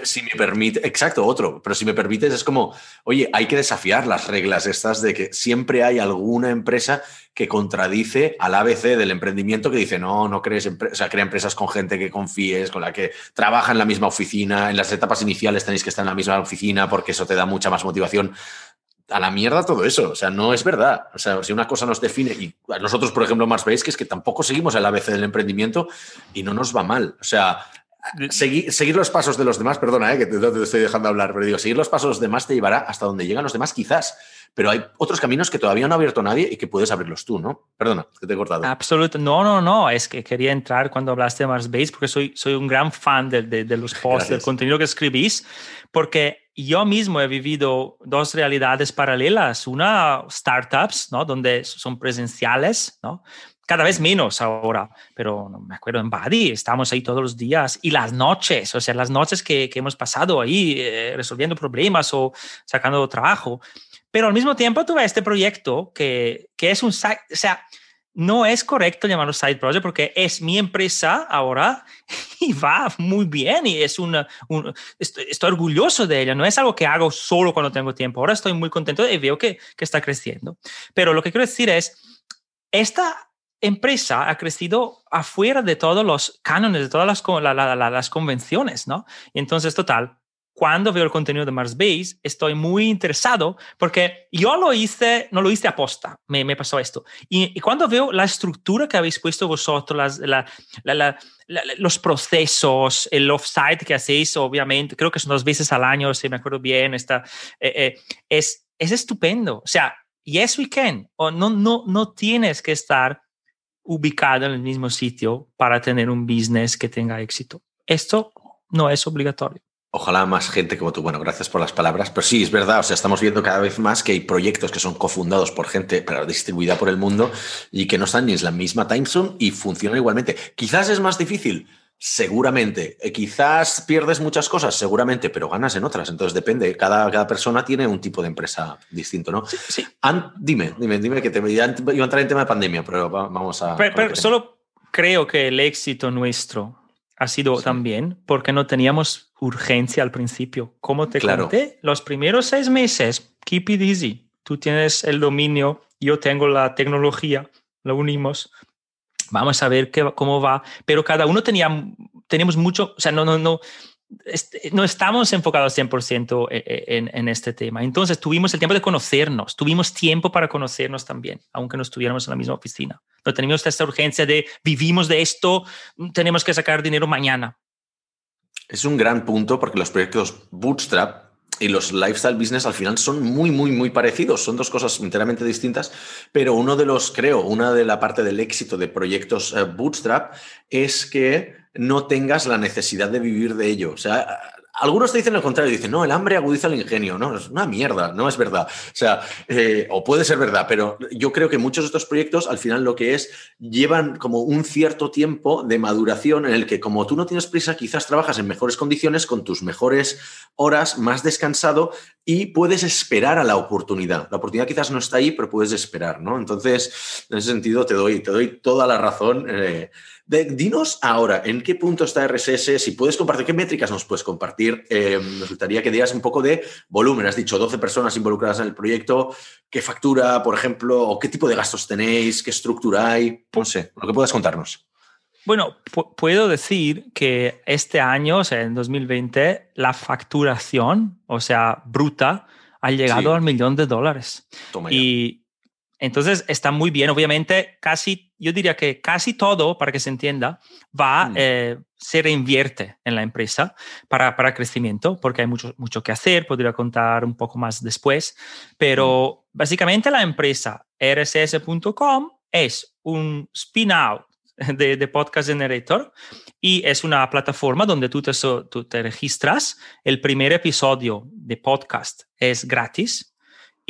si me permite, exacto, otro, pero si me permites, es como, oye, hay que desafiar las reglas estas de que siempre hay alguna empresa que contradice al ABC del emprendimiento que dice, no, no crees, o sea, crea empresas con gente que confíes, con la que trabaja en la misma oficina, en las etapas iniciales tenéis que estar en la misma oficina porque eso te da mucha más motivación. A la mierda todo eso, o sea, no es verdad. O sea, si una cosa nos define, y nosotros, por ejemplo, más veis que es que tampoco seguimos el ABC del emprendimiento y no nos va mal. O sea, Seguir, seguir, los pasos de los demás, perdona, eh, que te, te, estoy dejando hablar, pero digo, seguir los pasos de los demás te llevará hasta donde llegan los demás, quizás. Pero hay otros caminos que todavía no ha abierto nadie y que puedes abrirlos tú, ¿no? Perdona, que te he cortado. Absolutamente. No, no, no. Es que quería entrar cuando hablaste de Mars Base porque soy, soy un gran fan de, de, de los posts, del contenido que escribís, porque yo mismo he vivido dos realidades paralelas. Una, startups, ¿no? Donde son presenciales, ¿no? Cada vez menos ahora, pero me acuerdo en Badi, estamos ahí todos los días y las noches, o sea, las noches que, que hemos pasado ahí eh, resolviendo problemas o sacando trabajo. Pero al mismo tiempo tuve este proyecto que, que es un, o sea, no es correcto llamarlo side project porque es mi empresa ahora [laughs] y va muy bien y es un, estoy, estoy, orgulloso de ella. No es algo que hago solo cuando tengo tiempo. Ahora estoy muy contento y veo que, que está creciendo. Pero lo que quiero decir es, esta empresa ha crecido afuera de todos los cánones, de todas las, la, la, la, las convenciones, ¿no? Entonces, total, cuando veo el contenido de Mars Base, estoy muy interesado porque yo lo hice, no lo hice aposta, me, me pasó esto. Y, y, cuando veo la estructura que habéis puesto vosotros, las, la, la, los procesos, el offsite que hacéis, obviamente, creo que son dos veces al año, si me acuerdo bien, está, eh, eh, es, es estupendo. O sea, yes we can, o no, no, no tienes que estar ubicado en el mismo sitio para tener un business que tenga éxito. Esto no es obligatorio. Ojalá más gente como tú. Bueno, gracias por las palabras. Pero sí, es verdad. O sea, estamos viendo cada vez más que hay proyectos que son cofundados por gente pero distribuida por el mundo y que no están ni en la misma time zone y funcionan igualmente. Quizás es más difícil, seguramente. Eh, quizás pierdes muchas cosas, seguramente, pero ganas en otras. Entonces depende. Cada, cada persona tiene un tipo de empresa distinto, ¿no? Sí. sí. dime, dime, dime que te iba a entrar en tema de pandemia, pero vamos a. Pero, pero solo creo que el éxito nuestro ha sido sí. también porque no teníamos urgencia al principio. Como te claro. conté, los primeros seis meses, keep it easy. Tú tienes el dominio, yo tengo la tecnología, lo unimos. Vamos a ver qué, cómo va. Pero cada uno tenía, tenemos mucho, o sea, no, no, no, no estamos enfocados 100% en, en, este tema. Entonces tuvimos el tiempo de conocernos, tuvimos tiempo para conocernos también, aunque no estuviéramos en la misma oficina. No teníamos esta urgencia de vivimos de esto, tenemos que sacar dinero mañana. Es un gran punto porque los proyectos Bootstrap y los lifestyle business al final son muy, muy, muy parecidos. Son dos cosas enteramente distintas, pero uno de los, creo, una de la parte del éxito de proyectos uh, Bootstrap es que no tengas la necesidad de vivir de ello. O sea, algunos te dicen lo contrario, dicen, no, el hambre agudiza el ingenio. No, es una mierda, no es verdad. O sea, eh, o puede ser verdad, pero yo creo que muchos de estos proyectos al final lo que es, llevan como un cierto tiempo de maduración en el que como tú no tienes prisa, quizás trabajas en mejores condiciones, con tus mejores horas, más descansado y puedes esperar a la oportunidad. La oportunidad quizás no está ahí, pero puedes esperar, ¿no? Entonces, en ese sentido, te doy, te doy toda la razón. Eh, de, dinos ahora, ¿en qué punto está RSS? Si puedes compartir, ¿qué métricas nos puedes compartir? Eh, nos gustaría que dieras un poco de volumen. Has dicho 12 personas involucradas en el proyecto. ¿Qué factura, por ejemplo? ¿O qué tipo de gastos tenéis? ¿Qué estructura hay? No sé, lo que puedas contarnos. Bueno, puedo decir que este año, o sea, en 2020, la facturación, o sea, bruta, ha llegado sí. al millón de dólares. Toma y entonces está muy bien. Obviamente, casi, yo diría que casi todo, para que se entienda, va, mm. eh, se reinvierte en la empresa para, para crecimiento, porque hay mucho, mucho que hacer. Podría contar un poco más después. Pero mm. básicamente la empresa rss.com es un spin-out de, de, Podcast Generator y es una plataforma donde tú te, tú te registras. El primer episodio de podcast es gratis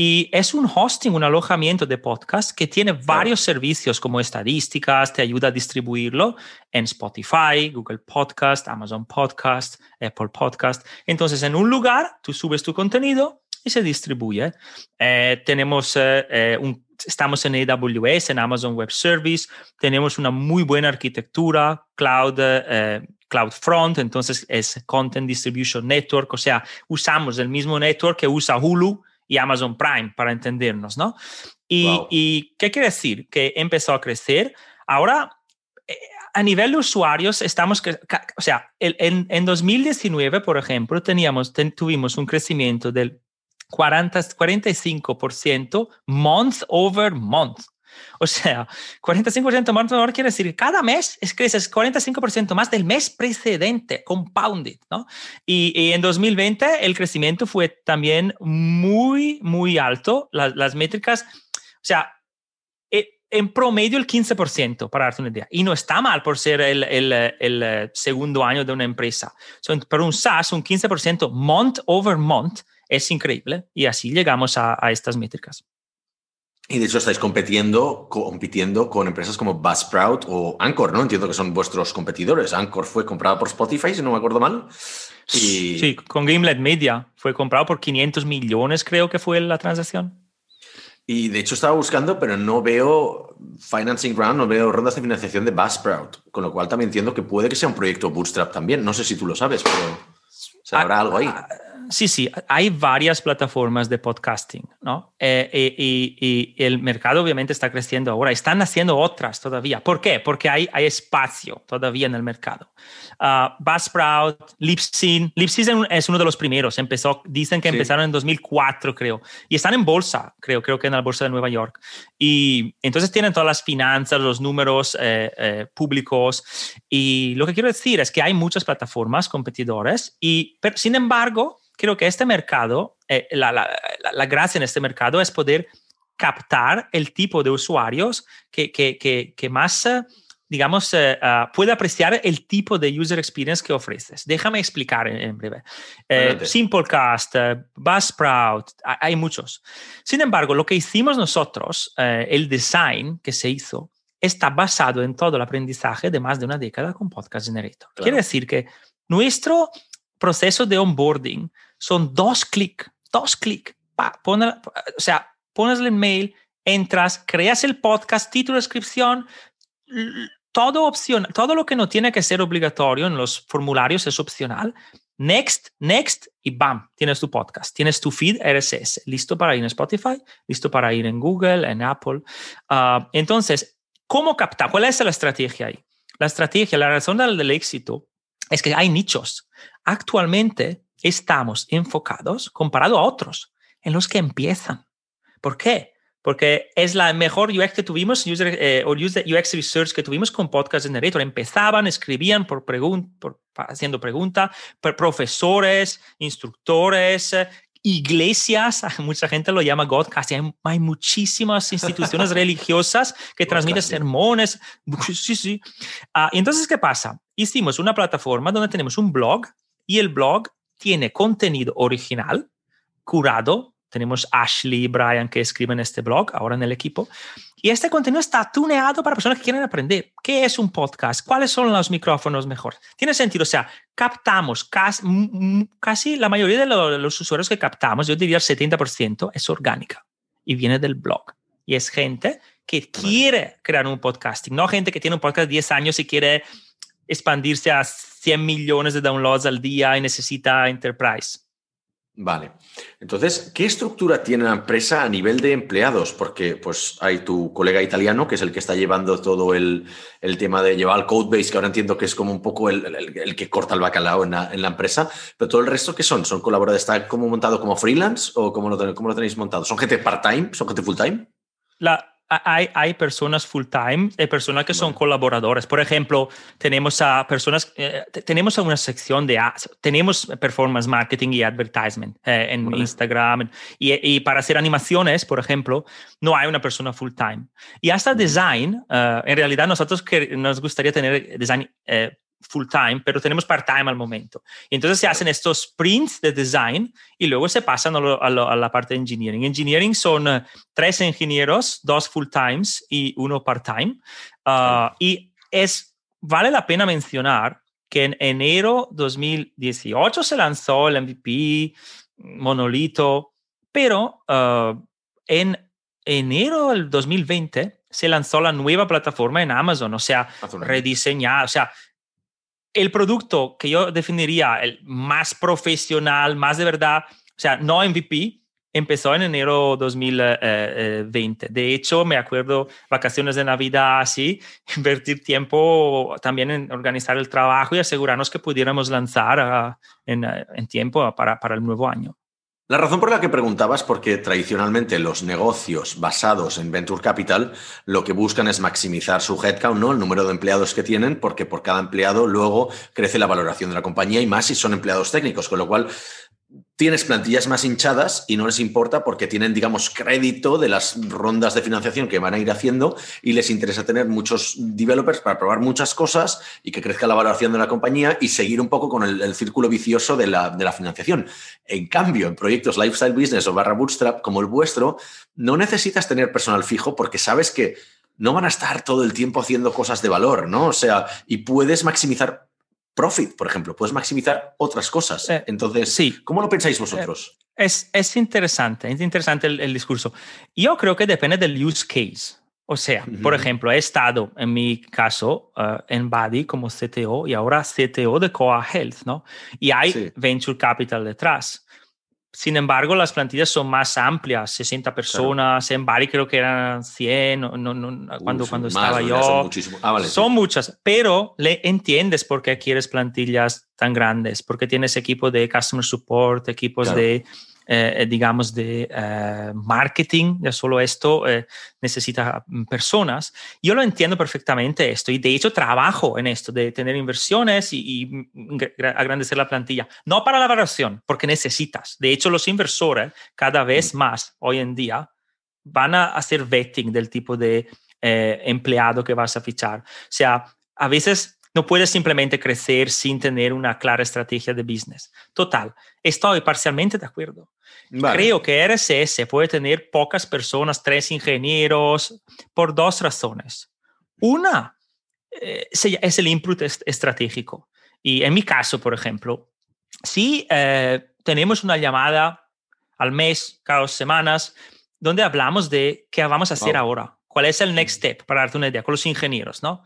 y es un hosting, un alojamiento de podcast que tiene varios servicios como estadísticas, te ayuda a distribuirlo en Spotify, Google Podcast, Amazon Podcast, Apple Podcast. Entonces, en un lugar, tú subes tu contenido y se distribuye. Eh, tenemos eh, eh, un estamos en AWS, en Amazon Web Service, tenemos una muy buena arquitectura, cloud, eh, cloud front, entonces es Content Distribution Network, o sea, usamos el mismo network que usa Hulu y Amazon Prime, para entendernos, ¿no? Y, wow. y ¿qué quiere decir? Que empezó a crecer. Ahora, eh, a nivel de usuarios, estamos, o sea, en, en 2019, por ejemplo, teníamos, ten, tuvimos un crecimiento del 40, 45% month over month. [laughs] O sea, 45% month over quiere decir que cada mes es creces 45% más del mes precedente, compounded, ¿no? Y, y, en 2020 el crecimiento fue también muy, muy alto. Las, las métricas, o sea, eh, en promedio el 15%, para darte una idea. Y no está mal por ser el, el, el segundo año de una empresa. So, pero un SaaS, un 15% month over month, es increíble y así llegamos a, a, estas métricas. Y de hecho estáis compitiendo, compitiendo con empresas como Buzzsprout o Anchor, ¿no? Entiendo que son vuestros competidores. Anchor fue comprado por Spotify, si no me acuerdo mal. Y... Sí, con Gimlet Media fue comprado por 500 millones, creo que fue la transacción. Y de hecho estaba buscando, pero no veo financing round, no veo rondas de financiación de Buzzsprout, con lo cual también entiendo que puede que sea un proyecto bootstrap también. No sé si tú lo sabes, pero habrá algo ahí. Sí, sí, hay varias plataformas de podcasting, ¿no? Eh, y, el mercado obviamente está creciendo ahora. Están haciendo otras todavía. ¿Por qué? Porque hay, hay espacio todavía en el mercado. Uh, Buzzsprout, Libsyn. Libsyn es uno de los primeros. Empezó, dicen que empezaron en 2004, creo. Y están en bolsa, creo, creo que en la bolsa de Nueva York. Y entonces tienen todas las finanzas, los números eh, eh, públicos. Y lo que quiero decir es que hay muchas plataformas competidores y, pero, sin embargo, creo que este mercado, eh, la, la, la, gracia en este mercado es poder captar el tipo de usuarios que, que, que, que más, eh, digamos, uh, puede apreciar el tipo de user experience que ofreces. Déjame explicar en, breve. Simplecast, Buzzsprout, hay muchos. Sin embargo, lo que hicimos nosotros, el design que se hizo, está basado en todo el aprendizaje de más de una década con Podcast Generator. Quiere decir que nuestro proceso de onboarding son dos clics, dos clics. O sea, pones el mail, entras, creas el podcast, título, descripción, todo opción, todo lo que no tiene que ser obligatorio en los formularios es opcional. Next, next y bam, tienes tu podcast, tienes tu feed RSS, listo para ir en Spotify, listo para ir en Google, en Apple. Ah, entonces, ¿cómo captar? ¿Cuál es la estrategia ahí? La estrategia, la razón del éxito es que hay nichos. Actualmente estamos enfocados, comparado a otros, en los que empiezan. ¿Por qué? Porque es la mejor UX que tuvimos, user, eh, o UX Research que tuvimos con Podcast Generator. Empezaban, escribían por, por haciendo preguntas, profesores, instructores, iglesias, [laughs] mucha gente lo llama Godcast, hay, hay muchísimas instituciones [laughs] religiosas que transmiten sermones. [laughs] Sí, sí. Uh, entonces, ¿qué pasa? Hicimos una plataforma donde tenemos un blog y el blog tiene contenido original, curado. Tenemos Ashley y Brian que escriben este blog ahora en el equipo. Y este contenido está tuneado para personas que quieren aprender. ¿Qué es un podcast? ¿Cuáles son los micrófonos mejores? Tiene sentido. O sea, captamos casi, casi la mayoría de los, usuarios que captamos, yo diría el 70%, es orgánica y viene del blog. Y es gente que quiere crear un podcasting, no gente que tiene un podcast de 10 años y quiere expandirse a 100 millones de downloads al día y necesita enterprise. Vale. Entonces, ¿qué estructura tiene la empresa a nivel de empleados? Porque pues hay tu colega italiano, que es el que está llevando todo el, tema de llevar el codebase, que ahora entiendo que es como un poco el, que corta el bacalao en la, empresa, pero todo el resto, ¿qué son? ¿Son colaboradores? ¿Está como montado como freelance o cómo lo, cómo lo tenéis montado? ¿Son gente part-time? ¿Son gente full-time? La, hay, hay personas full time, hay personas que son colaboradores. Por ejemplo, tenemos a personas, eh, tenemos una sección de, tenemos performance marketing y advertisement eh, en Instagram. Y, y, para hacer animaciones, por ejemplo, no hay una persona full time. Y hasta design, eh, en realidad nosotros que nos gustaría tener design full time, pero tenemos part time al momento. Y entonces se hacen estos sprints de design y luego se pasan a, la parte de engineering. Engineering son eh, tres ingenieros, dos full times y uno part time. Ah, y es, vale la pena mencionar que en enero 2018 se lanzó el MVP, Monolito, pero ah, en enero del 2020 se lanzó la nueva plataforma en Amazon, o sea, rediseñada, o sea, el producto que yo definiría el más profesional, más de verdad, o sea, no MVP, empezó en enero 2020. De hecho, me acuerdo vacaciones de Navidad, así, [laughs] invertir tiempo también en organizar el trabajo y asegurarnos que pudiéramos lanzar ah, en, en, tiempo para, para el nuevo año. La razón por la que preguntaba es porque tradicionalmente los negocios basados en Venture Capital lo que buscan es maximizar su headcount, ¿no? El número de empleados que tienen, porque por cada empleado luego crece la valoración de la compañía y más si son empleados técnicos, con lo cual tienes plantillas más hinchadas y no les importa porque tienen, digamos, crédito de las rondas de financiación que van a ir haciendo y les interesa tener muchos developers para probar muchas cosas y que crezca la valoración de la compañía y seguir un poco con el, círculo vicioso de la, de la, financiación. En cambio, en proyectos lifestyle business o barra bootstrap como el vuestro, no necesitas tener personal fijo porque sabes que no van a estar todo el tiempo haciendo cosas de valor, ¿no? O sea, y puedes maximizar profit, por ejemplo, puedes maximizar otras cosas. Eh, Entonces, sí. ¿cómo lo pensáis vosotros? Eh, es, es, interesante, es interesante el, discurso. Yo creo que depende del use case. O sea, por ejemplo, he estado en mi caso uh, en Badi como CTO y ahora CTO de Coa Health, ¿no? Y hay venture capital detrás. Sin embargo, las plantillas son más amplias, 60 personas, en Bari creo que eran 100, no, no, cuando, cuando estaba yo. Son, ah, son muchas, pero le entiendes por qué quieres plantillas tan grandes, porque tienes equipo de customer support, equipos de eh, digamos, de eh, marketing, de solo esto eh, necesita mm, personas. Yo lo entiendo perfectamente esto y de hecho trabajo en esto, de tener inversiones y, y agrandecer la plantilla. No para la valoración, porque necesitas. De hecho, los inversores cada vez mm. más hoy en día van a hacer vetting del tipo de empleado que vas a fichar. O sea, a veces no puedes simplemente crecer sin tener una clara estrategia de business. Total, estoy parcialmente de acuerdo. Creo que RSS puede tener pocas personas, tres ingenieros, por dos razones. Una eh, es el input estratégico. Y en mi caso, por ejemplo, si eh, tenemos una llamada al mes, cada dos semanas, donde hablamos de qué vamos a hacer ahora, cuál es el next step, para darte una idea, con los ingenieros, ¿no?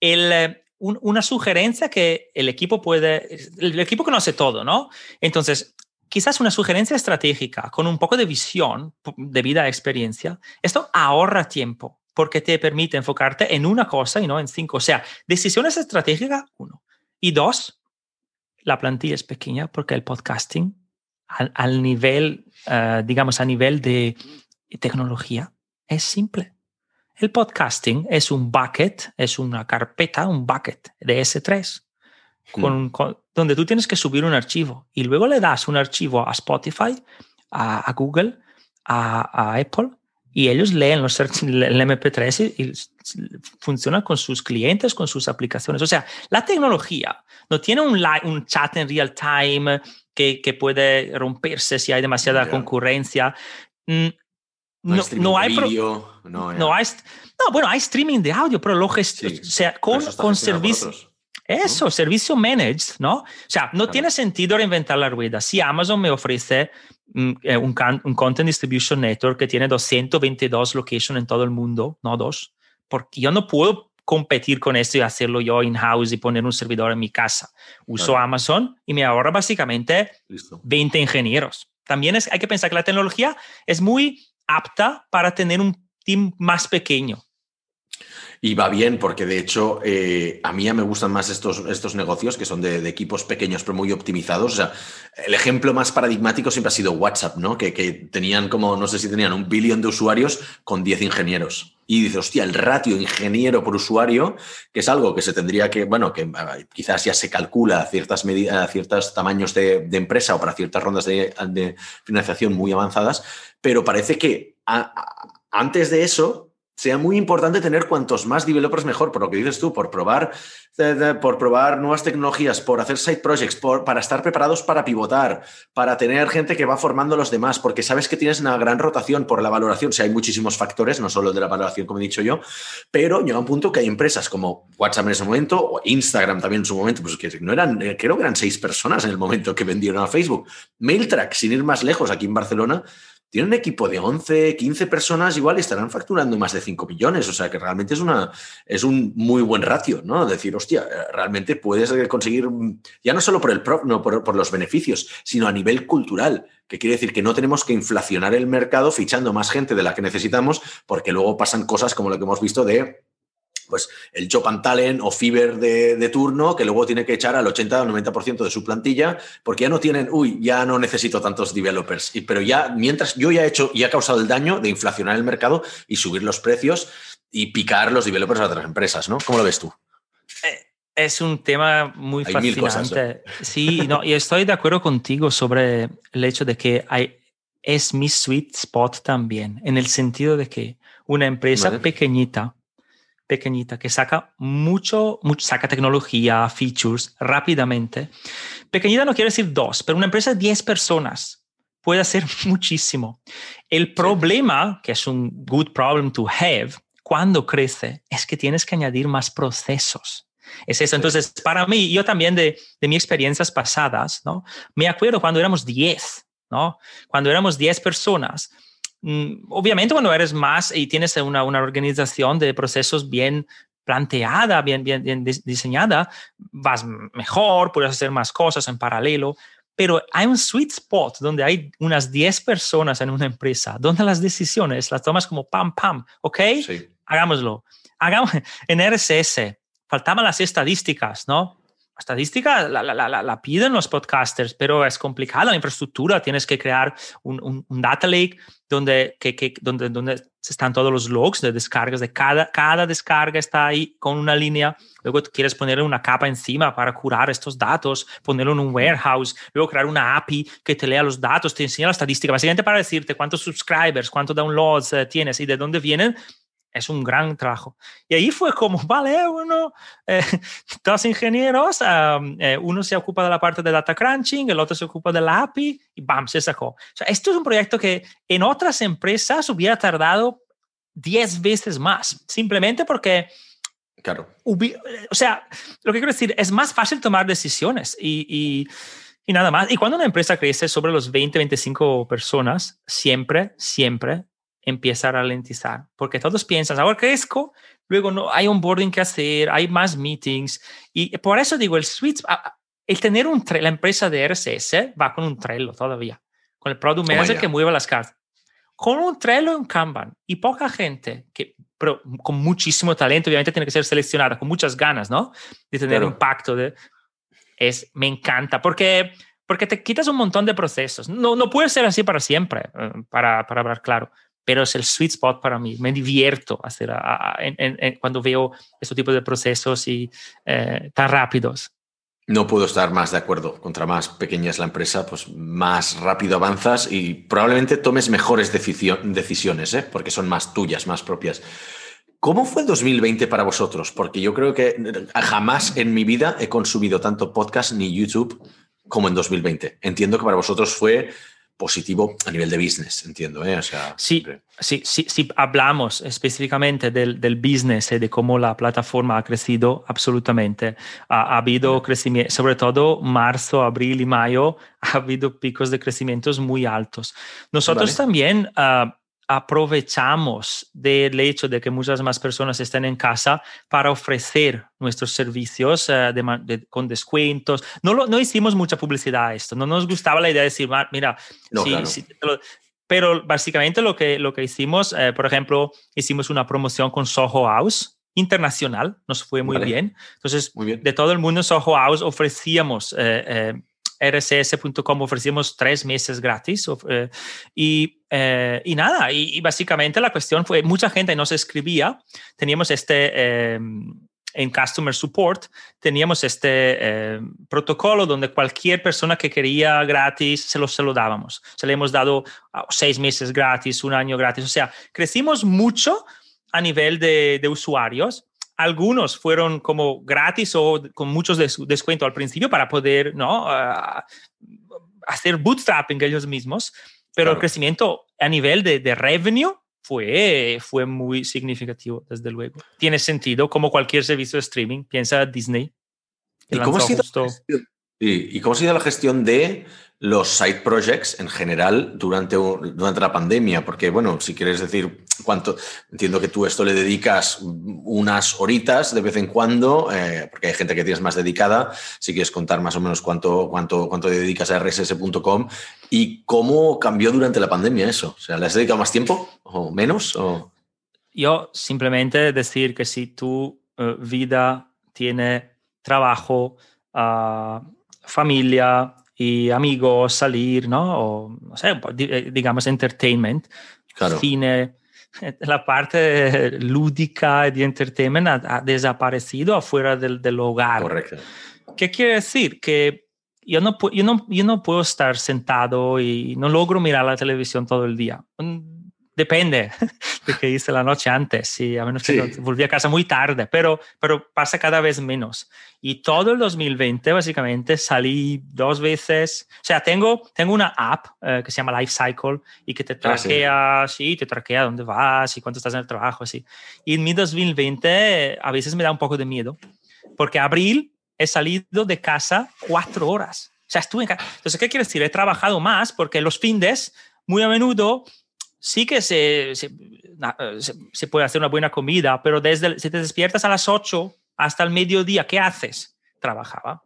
El, una sugerencia que el equipo puede, el equipo conoce todo, ¿no? Entonces, quizás una sugerencia estratégica con un poco de visión de vida a experiencia, esto ahorra tiempo porque te permite enfocarte en una cosa y no en cinco. O sea, decisiones estratégicas, uno. Y dos, la plantilla es pequeña porque el podcasting al, nivel, eh, digamos, a nivel de tecnología, es simple. El podcasting es un bucket, es una carpeta, un bucket de S3, hmm. con, donde tú tienes que subir un archivo y luego le das un archivo a Spotify, a, Google, a, Apple y ellos leen los, el MP3 y, funciona con sus clientes, con sus aplicaciones. O sea, la tecnología no tiene un, un chat en real time que, que, puede romperse si hay demasiada concurrencia. Mm, no, no, hay, no, hay no, bueno, hay streaming de audio, pero lo o sea, con, con servicio. Eso, servicio managed, ¿no? O sea, no tiene sentido reinventar la rueda. Si Amazon me ofrece mm, eh, un, un, Content Distribution Network que tiene 222 locations en todo el mundo, no dos, porque yo no puedo competir con esto y hacerlo yo in-house y poner un servidor en mi casa. Uso Amazon y me ahorra básicamente 20 ingenieros. También es, hay que pensar que la tecnología es muy apta para tener un team más pequeño. Y va bien, porque de hecho eh, a mí ya me gustan más estos, estos negocios que son de, equipos pequeños pero muy optimizados. O sea, el ejemplo más paradigmático siempre ha sido WhatsApp, ¿no? Que, que tenían como, no sé si tenían un billón de usuarios con 10 ingenieros. Y dice, hostia, el ratio ingeniero por usuario, que es algo que se tendría que, bueno, que quizás ya se calcula a ciertas medidas, ciertos tamaños de, empresa o para ciertas rondas de, de financiación muy avanzadas, pero parece que antes de eso sea muy importante tener cuantos más developers mejor, por lo que dices tú, por probar, por probar nuevas tecnologías, por hacer side projects, por, para estar preparados para pivotar, para tener gente que va formando a los demás, porque sabes que tienes una gran rotación por la valoración. O sea, hay muchísimos factores, no solo de la valoración, como he dicho yo, pero llega un punto que hay empresas como WhatsApp en ese momento, o Instagram también en su momento, pues que no eran, eh, creo que eran seis personas en el momento que vendieron a Facebook. Mailtrack, sin ir más lejos, aquí en Barcelona, tiene un equipo de 11, 15 personas igual estarán facturando más de 5 millones. O sea que realmente es, una, es un muy buen ratio, ¿no? Decir, hostia, realmente puedes conseguir, ya no solo por, el no, por, los beneficios, sino a nivel cultural, que quiere decir que no tenemos que inflacionar el mercado fichando más gente de la que necesitamos, porque luego pasan cosas como lo que hemos visto de pues el and Talent o Fiverr de, turno que luego tiene que echar al 80 o 90% de su plantilla porque ya no tienen, uy, ya no necesito tantos developers. Y, pero ya, mientras yo ya he hecho y he causado el daño de inflacionar el mercado y subir los precios y picar los developers a otras empresas, ¿no? ¿Cómo lo ves tú? Eh, es un tema muy fascinante. Sí, no, y estoy de acuerdo contigo sobre el hecho de que hay, es mi sweet spot también, en el sentido de que una empresa pequeñita pequeñita que saca mucho, mucho, saca tecnología, features rápidamente. Pequeñita no quiere decir dos, pero una empresa de 10 personas puede hacer [laughs] muchísimo. El problema, que es un good problem to have, cuando crece, es que tienes que añadir más procesos. Es eso. Entonces, para mí, yo también de, de mis experiencias pasadas, ¿no? Me acuerdo cuando éramos 10, ¿no? Cuando éramos 10 personas. Mm, obviamente cuando eres más y tienes una, una organización de procesos bien planteada, bien, bien, bien diseñada, vas mejor, puedes hacer más cosas en paralelo, pero hay un sweet spot donde hay unas 10 personas en una empresa, donde las decisiones las tomas como pam, pam, ¿ok? Sí. Hagámoslo. Hagamos, [laughs] en RSS faltaban las estadísticas, ¿no? Estadística la, la, la, la, piden los podcasters, pero es complicada la infraestructura. Tienes que crear un, un, data lake donde, que, que, donde, donde están todos los logs de descargas de cada, cada descarga está ahí con una línea. Luego quieres ponerle una capa encima para curar estos datos, ponerlo en un warehouse, luego crear una API que te lea los datos, te enseña la estadística, básicamente para decirte cuántos subscribers, cuántos downloads eh, tienes y de dónde vienen es un gran trabajo. Y ahí fue como, [laughs] vale, uno, eh, [laughs] dos ingenieros, eh, uno se ocupa de la parte de data crunching, el otro se ocupa de la API y bam, se sacó. O sea, esto es un proyecto que en otras empresas hubiera tardado 10 veces más, simplemente porque... Claro. O sea, lo que quiero decir, es más fácil tomar decisiones y, y y nada más. Y cuando una empresa crece sobre los 20, 25 personas, siempre, siempre empieza a ralentizar, porque todos piensan, ahora crezco, luego no hay un boarding que hacer, hay más meetings, y por eso digo, el switch, el tener un la empresa de RSS va con un Trello todavía, con el product oh, manager que mueve las cartas, con un Trello y un Kanban, y poca gente que pero con muchísimo talento, obviamente tiene que ser seleccionada, con muchas ganas, ¿no? De tener un impacto. De, es, me encanta, porque, porque te quitas un montón de procesos. No, no puede ser así para siempre, eh, para, para hablar claro, pero es el sweet spot para mí. Me divierto hacer cuando veo este tipo de procesos y eh, tan rápidos. No puedo estar más de acuerdo. Contra más pequeña es la empresa, pues más rápido avanzas y probablemente tomes mejores decisiones, ¿eh? porque son más tuyas, más propias. ¿Cómo fue el 2020 para vosotros? Porque yo creo que jamás en mi vida he consumido tanto podcast ni YouTube como en 2020. Entiendo que para vosotros fue positivo a nivel de business, entiendo. ¿eh? O sea, sí, sí, sí, sí, hablamos específicamente del, del, business y de cómo la plataforma ha crecido, absolutamente. Ha, habido crecimiento, sobre todo marzo, abril y mayo, [laughs] ha habido picos de crecimientos muy altos. Nosotros también... Uh, aprovechamos del hecho de que muchas más personas estén en casa para ofrecer nuestros servicios eh, con descuentos. No, lo, no hicimos mucha publicidad a esto, no nos gustaba la idea de decir, mira, sí, pero básicamente lo que, lo que hicimos, eh, por ejemplo, hicimos una promoción con Soho House internacional, nos fue muy bien. Entonces, de todo el mundo en Soho House ofrecíamos eh, rss.com ofrecimos tres meses gratis eh, y, eh, y, nada, y, básicamente la cuestión fue, mucha gente nos escribía, teníamos este... Em, en Customer Support teníamos este em, protocolo donde cualquier persona que quería gratis se lo, se lo dábamos. Se le hemos dado ah, seis meses gratis, un año gratis. O sea, crecimos mucho a nivel de usuarios algunos fueron como gratis o con muchos descuentos al principio para poder ¿no? Ah, hacer bootstrapping ellos mismos, pero el crecimiento a nivel de, de, revenue fue, fue muy significativo, desde luego. Tiene sentido, como cualquier servicio de streaming, piensa Disney. ¿Y cómo, ha sido, ¿Y cómo ha sido la gestión de los side projects en general durante, durante la pandemia, porque bueno, si quieres decir cuánto, entiendo que tú esto le dedicas unas horitas de vez en cuando, eh, porque hay gente que tienes más dedicada, si quieres contar más o menos cuánto, cuánto, cuánto dedicas a rss.com y cómo cambió durante la pandemia eso, o sea, ¿le has dedicado más tiempo o menos? O... Yo simplemente decir que si tu eh, vida tiene trabajo, uh, familia, y amigos, salir, ¿no? O, no sé, eh, digamos, entertainment, cine. [laughs] La parte lúdica de entertainment ha, desaparecido afuera del, del, hogar. Correcto. ¿Qué quiere decir? Que yo no, yo, no, yo no puedo estar sentado y no logro mirar la televisión todo el día. Depende [laughs] de qué hice la noche antes, y a menos que volví a casa muy tarde, pero, pero pasa cada vez menos. Y todo el 2020 básicamente salí dos veces, o sea, tengo, tengo una app eh, que se llama Life Cycle y que te ah, traquea, sí. te traquea dónde vas y cuánto estás en el trabajo, así. Y en mi 2020 a veces me da un poco de miedo porque abril he salido de casa cuatro horas. O sea, estuve en casa. Entonces, ¿qué quiere decir? He trabajado más porque los fines, muy a menudo, sí que se, se, se puede hacer una buena comida, pero desde si te despiertas a las 8 hasta el mediodía, ¿qué haces? Trabajaba.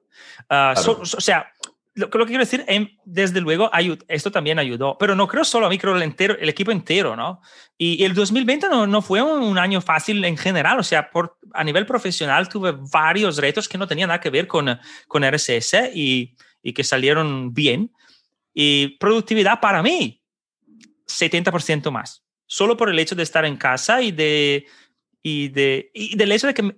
Ah, o sea, lo, que quiero decir, desde luego, esto también ayudó, pero no creo solo a mí, creo el, entero, el equipo entero, ¿no? Y, el 2020 no, no, fue un, año fácil en general, o sea, por, a nivel profesional tuve varios retos que no tenían nada que ver con, con RSS y, y que salieron bien. Y productividad para mí, 70% más, solo por el hecho de estar en casa y, de, y, de, y del hecho de que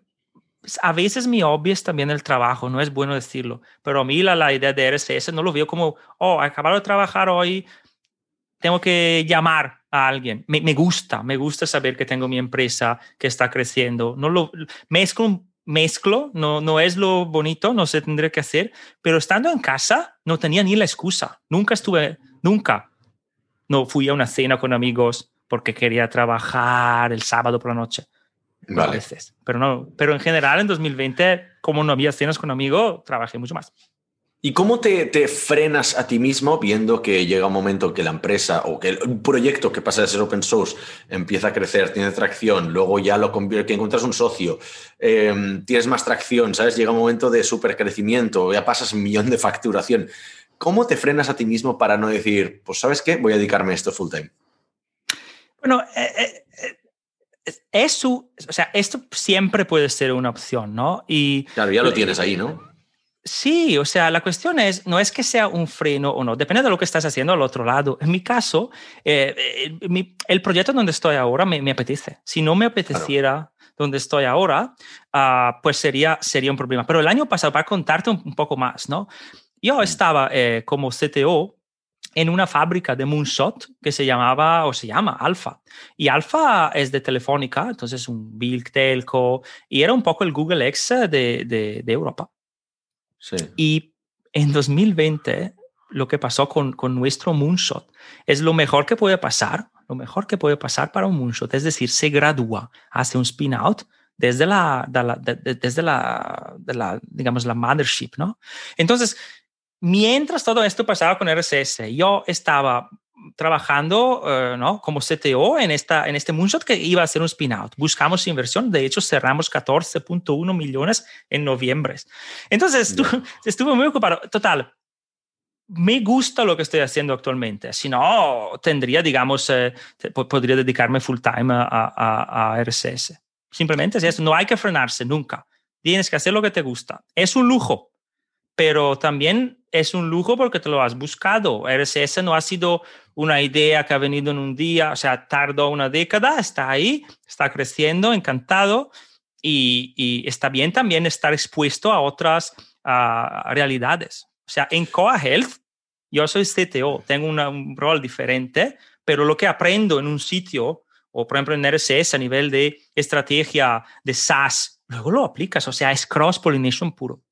a veces mi hobby es también el trabajo, no es bueno decirlo, pero a mí la, la idea de RSS no lo veo como, oh, acabado de trabajar hoy, tengo que llamar a alguien. Me, me, gusta, me gusta saber que tengo mi empresa que está creciendo. No lo mezclo, mezclo, no, no es lo bonito, no se tendría que hacer, pero estando en casa no tenía ni la excusa. Nunca estuve, nunca. No fui a una cena con amigos porque quería trabajar el sábado por la noche. A veces. Pero, no, pero en general, en 2020, como no había cenas con amigos, trabajé mucho más. ¿Y cómo te, te, frenas a ti mismo viendo que llega un momento que la empresa o que el proyecto que pasa de ser open source empieza a crecer, tiene tracción, luego ya lo convierte, que encuentras un socio, em, tienes más tracción, ¿sabes? Llega un momento de super crecimiento, ya pasas un millón de facturación. ¿Cómo te frenas a ti mismo para no decir, pues sabes qué, voy a dedicarme a esto full time? Bueno, eh, eh, eh eso, o sea, esto siempre puede ser una opción, ¿no? Y, claro, ya lo tienes ahí, ¿no? Sí, o sea, la cuestión es, no es que sea un freno o no, depende de lo que estás haciendo al otro lado. En mi caso, eh, el, proyecto donde estoy ahora me, apetece. Si no me apeteciera donde estoy ahora, uh, pues sería, sería un problema. Pero el año pasado, para contarte un, poco más, ¿no? Yo mm. estaba eh, como CTO en una fábrica de Moonshot que se llamaba o se llama Alfa. Y Alfa es de Telefónica, entonces un Big Telco, y era un poco el Google X de, de, Europa. Sí. Y en 2020, lo que pasó con, con nuestro Moonshot es lo mejor que puede pasar, lo mejor que puede pasar para un Moonshot, es decir, se gradúa, hace un spin-out desde la, desde la, de la, digamos, la mothership, ¿no? Entonces, Mientras todo esto pasaba con RSS, yo estaba trabajando eh, ¿no? como CTO en, esta, en este moonshot que iba a ser un spin-out. Buscamos inversión, de hecho cerramos 14.1 millones en noviembre. Entonces [laughs] estuve muy ocupado. Total, me gusta lo que estoy haciendo actualmente. Si no, tendría, digamos, eh, podría dedicarme full time a, a, a, RSS. Simplemente es eso, no hay que frenarse nunca. Tienes que hacer lo que te gusta. Es un lujo, pero también es un lujo porque te lo has buscado. RSS no ha sido una idea que ha venido en un día, o sea, tardó una década, está ahí, está creciendo, encantado y, está bien también estar expuesto a otras realidades. O sea, en Coa Health, yo soy CTO, tengo un rol diferente, pero lo que aprendo en un sitio, o por ejemplo en RSS a nivel de estrategia de SaaS, luego lo aplicas, o sea, es cross-pollination puro.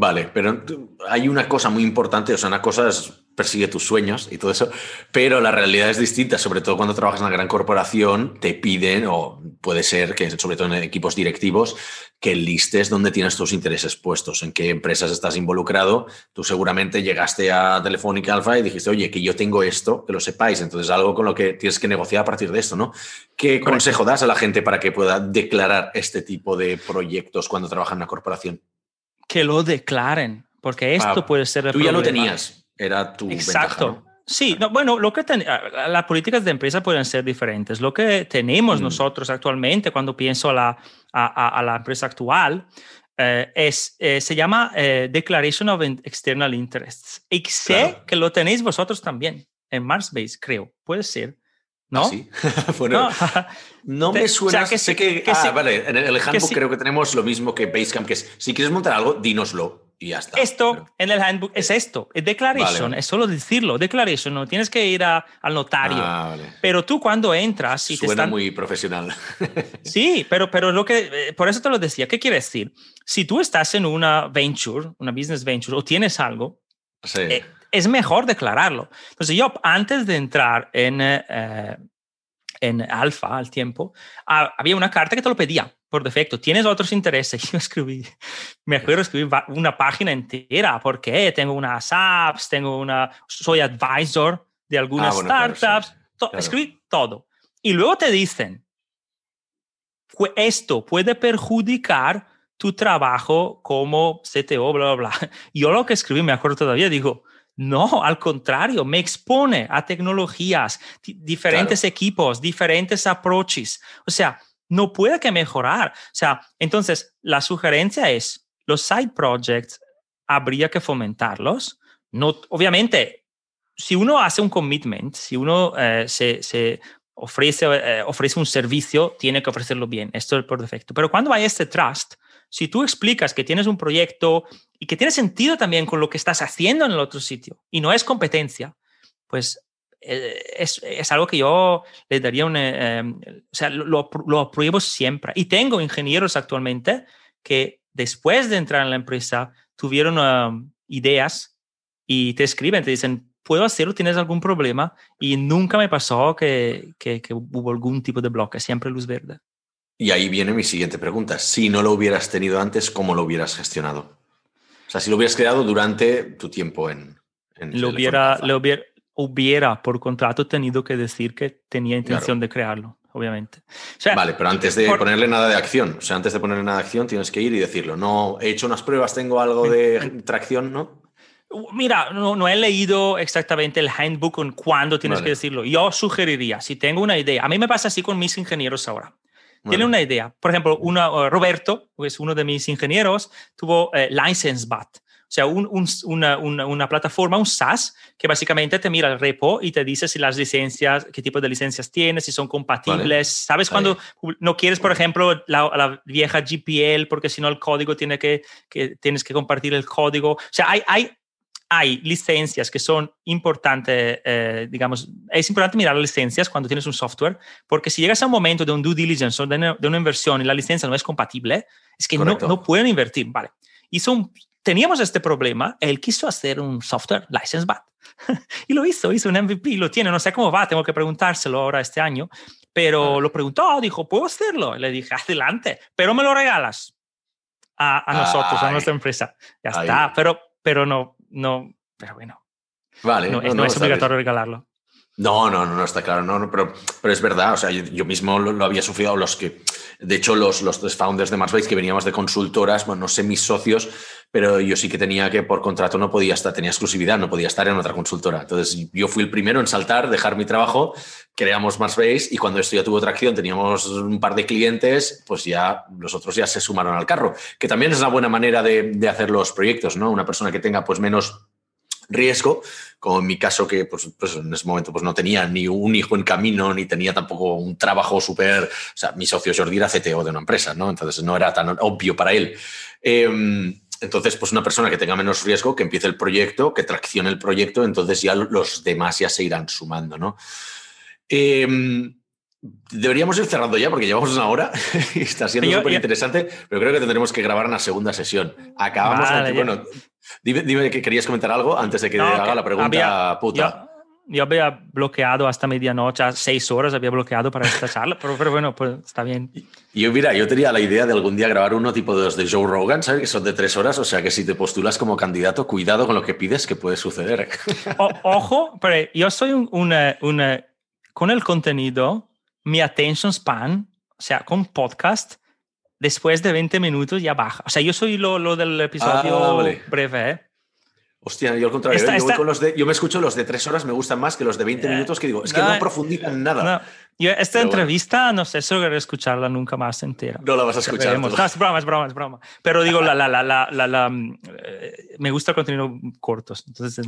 Vale, pero hay una cosa muy importante, o sea, una cosa es persigue tus sueños y todo eso, pero la realidad es distinta, sobre todo cuando trabajas en una gran corporación, te piden, o puede ser que sobre todo en equipos directivos, que listes dónde tienes tus intereses puestos, en qué empresas estás involucrado. Tú seguramente llegaste a Telefónica Alfa y dijiste, oye, que yo tengo esto, que lo sepáis, entonces algo con lo que tienes que negociar a partir de esto, ¿no? ¿Qué consejo das a la gente para que pueda declarar este tipo de proyectos cuando trabaja en una corporación? Que lo declaren, porque esto puede ser el Tú ya lo tenías, era tu Exacto. Sí, no, bueno, lo que las políticas de empresa pueden ser diferentes. Lo que tenemos mm. nosotros actualmente, cuando pienso a la, a, la empresa actual, eh, es, eh, se llama eh, Declaration of External Interests. Y sé que lo tenéis vosotros también en Marsbase, creo. Puede ser. ¿No? ¿Ah, sí. [laughs] bueno, no, me suena. que sé que, ah, vale. En el handbook creo que tenemos lo mismo que Basecamp, que es si quieres montar algo, dínoslo y ya está. Esto en el handbook es esto, es declaration, es solo decirlo, declaration, no tienes que ir al notario. Ah, pero tú cuando entras y Suena te están... muy profesional. [laughs] sí, pero, pero lo que, eh, por eso te lo decía, ¿qué quiere decir? Si tú estás en una venture, una business venture, o tienes algo, sí. Eh, es mejor declararlo. Entonces yo antes de entrar en, eh, en alfa al tiempo, había una carta que te lo pedía por defecto. ¿Tienes otros intereses? [laughs] Yo escribí, me acuerdo escribir una página entera porque tengo unas apps, tengo una, soy advisor de algunas ah, startups, escribí todo. Y luego te dicen, esto puede perjudicar tu trabajo como CTO, bla, bla, bla. [laughs] Yo lo que escribí, me acuerdo todavía, digo, no, al contrario, me expone a tecnologías, diferentes equipos, diferentes approaches. O sea, no puede que mejorar. O sea, entonces la sugerencia es, los side projects habría que fomentarlos. No, obviamente, si uno hace un commitment, si uno eh, se, ofrece, eh, ofrece un servicio, tiene que ofrecerlo bien. Esto es por defecto. Pero cuando hay este trust, si tú explicas que tienes un proyecto y que tiene sentido también con lo que estás haciendo en el otro sitio y no es competencia, pues eh, es, algo que yo le daría un... Eh, em, o sea, lo, lo, siempre. Y tengo ingenieros actualmente que después de entrar en la empresa tuvieron um, ideas y te escriben, te dicen, ¿puedo hacerlo? ¿Tienes algún problema? Y nunca me pasó que, que hubo algún tipo de bloque, siempre luz verde. Y ahí viene mi siguiente pregunta. Si no lo hubieras tenido antes, ¿cómo lo hubieras gestionado? O sea, si lo hubieras creado durante tu tiempo en... en lo hubiera, lo hubiera, hubiera, por contrato tenido que decir que tenía intención de crearlo, obviamente. vale, pero antes de ponerle nada de acción, o sea, antes de ponerle nada de acción tienes que ir y decirlo. No, he hecho unas pruebas, tengo algo de tracción, ¿no? Mira, no, no, he leído exactamente el handbook en cuándo tienes que decirlo. Yo sugeriría, si tengo una idea, a mí me pasa así con mis ingenieros ahora. Tiene una idea. Por ejemplo, una, uh, Roberto, que es uno de mis ingenieros, tuvo eh, LicenseBat. O sea, un, una, una, una, plataforma, un SaaS, que básicamente te mira el repo y te dice si las licencias, qué tipo de licencias tienes, si son compatibles. ¿Sabes cuando no quieres, por ejemplo, la, la, vieja GPL, porque si no el código tiene que, que, tienes que compartir el código? O sea, hay, hay hay licencias que son importantes, eh, digamos, es importante mirar las licencias cuando tienes un software, porque si llegas a un momento de un due diligence o de una, inversión y la licencia no es compatible, es que no, no, pueden invertir. Vale. Hizo teníamos este problema, él quiso hacer un software license bat [laughs] y lo hizo, hizo un MVP, lo tiene, no sé cómo va, tengo que preguntárselo ahora este año, pero lo preguntó, dijo, ¿puedo hacerlo? le dije, adelante, pero me lo regalas a, nosotros, a nuestra empresa. Ya está, pero, pero no, no, pero bueno. Vale. No, no, es obligatorio regalarlo. No, no, no, está claro, no, pero, pero es verdad, o sea, yo, mismo lo, había sufrido, los que, de hecho, los, los tres founders de Marsbase que veníamos de consultoras, bueno, no sé mis socios, pero yo sí que tenía que, por contrato, no podía estar, tenía exclusividad, no podía estar en otra consultora. Entonces, yo fui el primero en saltar, dejar mi trabajo, creamos Marsbase y cuando esto ya tuvo tracción, teníamos un par de clientes, pues ya los otros ya se sumaron al carro, que también es una buena manera de, de hacer los proyectos, ¿no? Una persona que tenga, pues, menos riesgo, como en mi caso que pues, pues, en ese momento pues no tenía ni un hijo en camino, ni tenía tampoco un trabajo súper, o sea, mi socio Jordi era CTO de una empresa, ¿no? Entonces no era tan obvio para él. Em, entonces, pues una persona que tenga menos riesgo, que empiece el proyecto, que traccione el proyecto, entonces ya los demás ya se irán sumando, ¿no? Em, deberíamos ir cerrando ya porque llevamos una hora [laughs] y está siendo súper interesante, pero creo que tendremos que grabar una segunda sesión. Acabamos. bueno, Dime, que querías comentar algo antes de que haga la pregunta puta. Yo, había bloqueado hasta medianoche, seis horas había bloqueado para esta charla, pero, pero, bueno, pues está bien. Yo, mira, yo tenía la idea de algún día grabar uno tipo de los de Joe Rogan, ¿sabes? Que son de tres horas, o sea que si te postulas como candidato, cuidado con lo que pides, que puede suceder. [laughs] ojo, pero yo soy un, una, una, con el contenido, mi attention span, o sea, con podcast, después de 20 minutos ya baja. O sea, yo soy lo, lo del episodio ah, breve, ¿eh? Hostia, yo al contrario, ¿eh? yo, los de, yo, me escucho los de tres horas, me gustan más que los de 20 minutos, que digo, es que no, profundizan nada. Yo esta entrevista, no sé, seguro escucharla nunca más entera. No la vas a escuchar. No, es broma, es broma, es broma. Pero digo, la, la, la, la, la, eh, me gusta el contenido cortos. Entonces,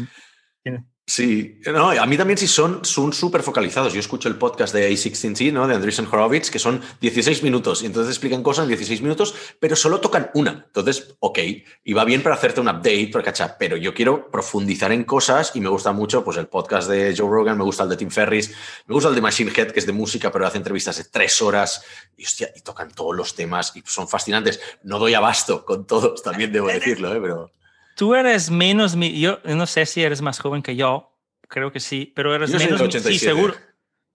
Sí, no, a mí también sí son súper focalizados. Yo escucho el podcast de A16T, ¿no? de Andreessen Horowitz, que son 16 minutos y entonces explican cosas en 16 minutos, pero solo tocan una. Entonces, ok, y va bien para hacerte un update, por cachar, pero yo quiero profundizar en cosas y me gusta mucho pues, el podcast de Joe Rogan, me gusta el de Tim Ferris, me gusta el de Machine Head, que es de música, pero hace entrevistas de tres horas y, hostia, y tocan todos los temas y son fascinantes. No doy abasto con todos, también debo decirlo, ¿eh? pero tú eres menos, yo no sé si eres más joven que yo, creo que sí, pero eres menos, sí, seguro.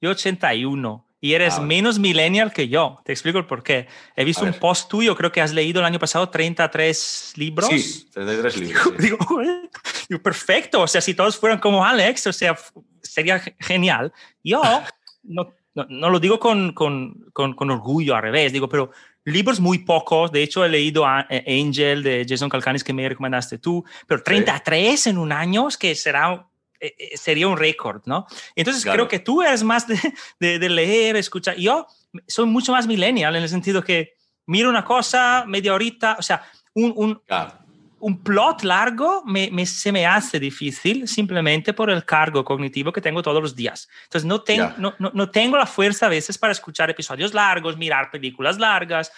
Yo 81. y eres Ah, menos millennial que yo. Te explico el por qué. He visto A un ver. post tuyo, creo que has leído el año pasado 33 libros. Sí, 33 libros. sí. Digo, "Joder". Digo, perfecto, o sea, si todos fueran como Alex, o sea, sería ge- genial. Yo [laughs] no, no, no lo digo con, con, con, con orgullo, al revés, digo, pero libros muy pocos, de hecho he leído a, eh, Angel de Jason Calcanis que me recomendaste tú, pero 33 en un año es que será, eh, eh, sería un récord, ¿no? Entonces Claro. creo que tú eres más de, de, de leer, escuchar. Yo soy mucho más millennial en el sentido que miro una cosa, media horita, o sea, un, un, Claro. Un plot largo me, me- se me hace difícil simplemente por el cargo cognitivo que tengo todos los días. Entonces no, tengo Ya. no, no, no tengo la fuerza a veces para escuchar episodios largos, mirar películas largas.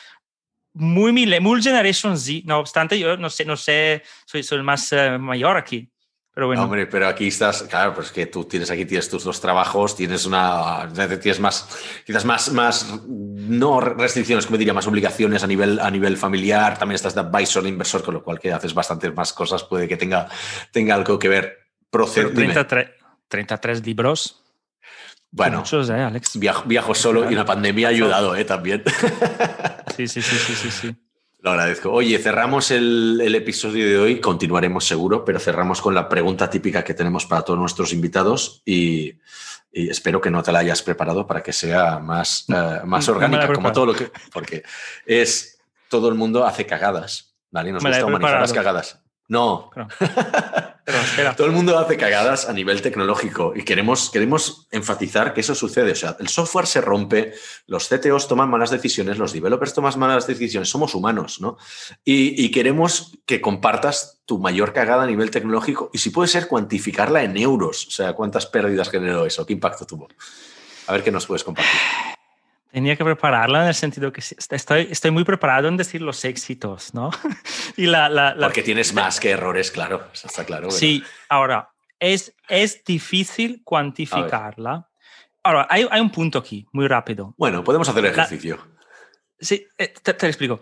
Muy, muy Generation Z, no obstante, yo no sé, no sé, soy, soy el más eh, mayor aquí. Pero bueno, Hombre, pero aquí estás, claro, pues que tú tienes aquí tienes tus dos trabajos, tienes una, tienes más, quizás más, más, no restricciones, como diría, más obligaciones a nivel, a nivel familiar, también estás de advisor, inversor, con lo cual que haces bastantes más cosas, puede que tenga, tenga algo que ver. Proced, pero dime. 33, 33 libros. bueno, Muchos, ¿eh, Alex? viajo, viajo solo y una pandemia ha ayudado, ¿eh? También. Sí, sí, sí, sí, sí. sí. Lo agradezco. Oye, cerramos el, el episodio de hoy, continuaremos seguro, pero cerramos con la pregunta típica que tenemos para todos nuestros invitados y, y espero que no te la hayas preparado para que sea más, eh, más No orgánica, como todo lo que... Porque es, todo el mundo hace cagadas, ¿vale? Nos Me gusta humanizar las cagadas. No, pero todo el mundo hace cagadas a nivel tecnológico y queremos, queremos enfatizar que eso sucede. O sea, el software se rompe, los CTOs toman malas decisiones, los developers toman malas decisiones, somos humanos, ¿no? Y, y queremos que compartas tu mayor cagada a nivel tecnológico y si puede ser cuantificarla en euros. O sea, cuántas pérdidas generó eso, qué impacto tuvo. A ver qué nos puedes compartir. Tenía que prepararla en el sentido que estoy, estoy muy preparado en decir los éxitos, ¿no? [laughs] y la, la, la- Porque tienes más que errores, claro. Eso está claro. ¿verdad? Sí, ahora, es, es difícil cuantificarla. Ahora, hay, hay un punto aquí, muy rápido. Bueno, podemos hacer el ejercicio. Sí, eh, te, te lo explico.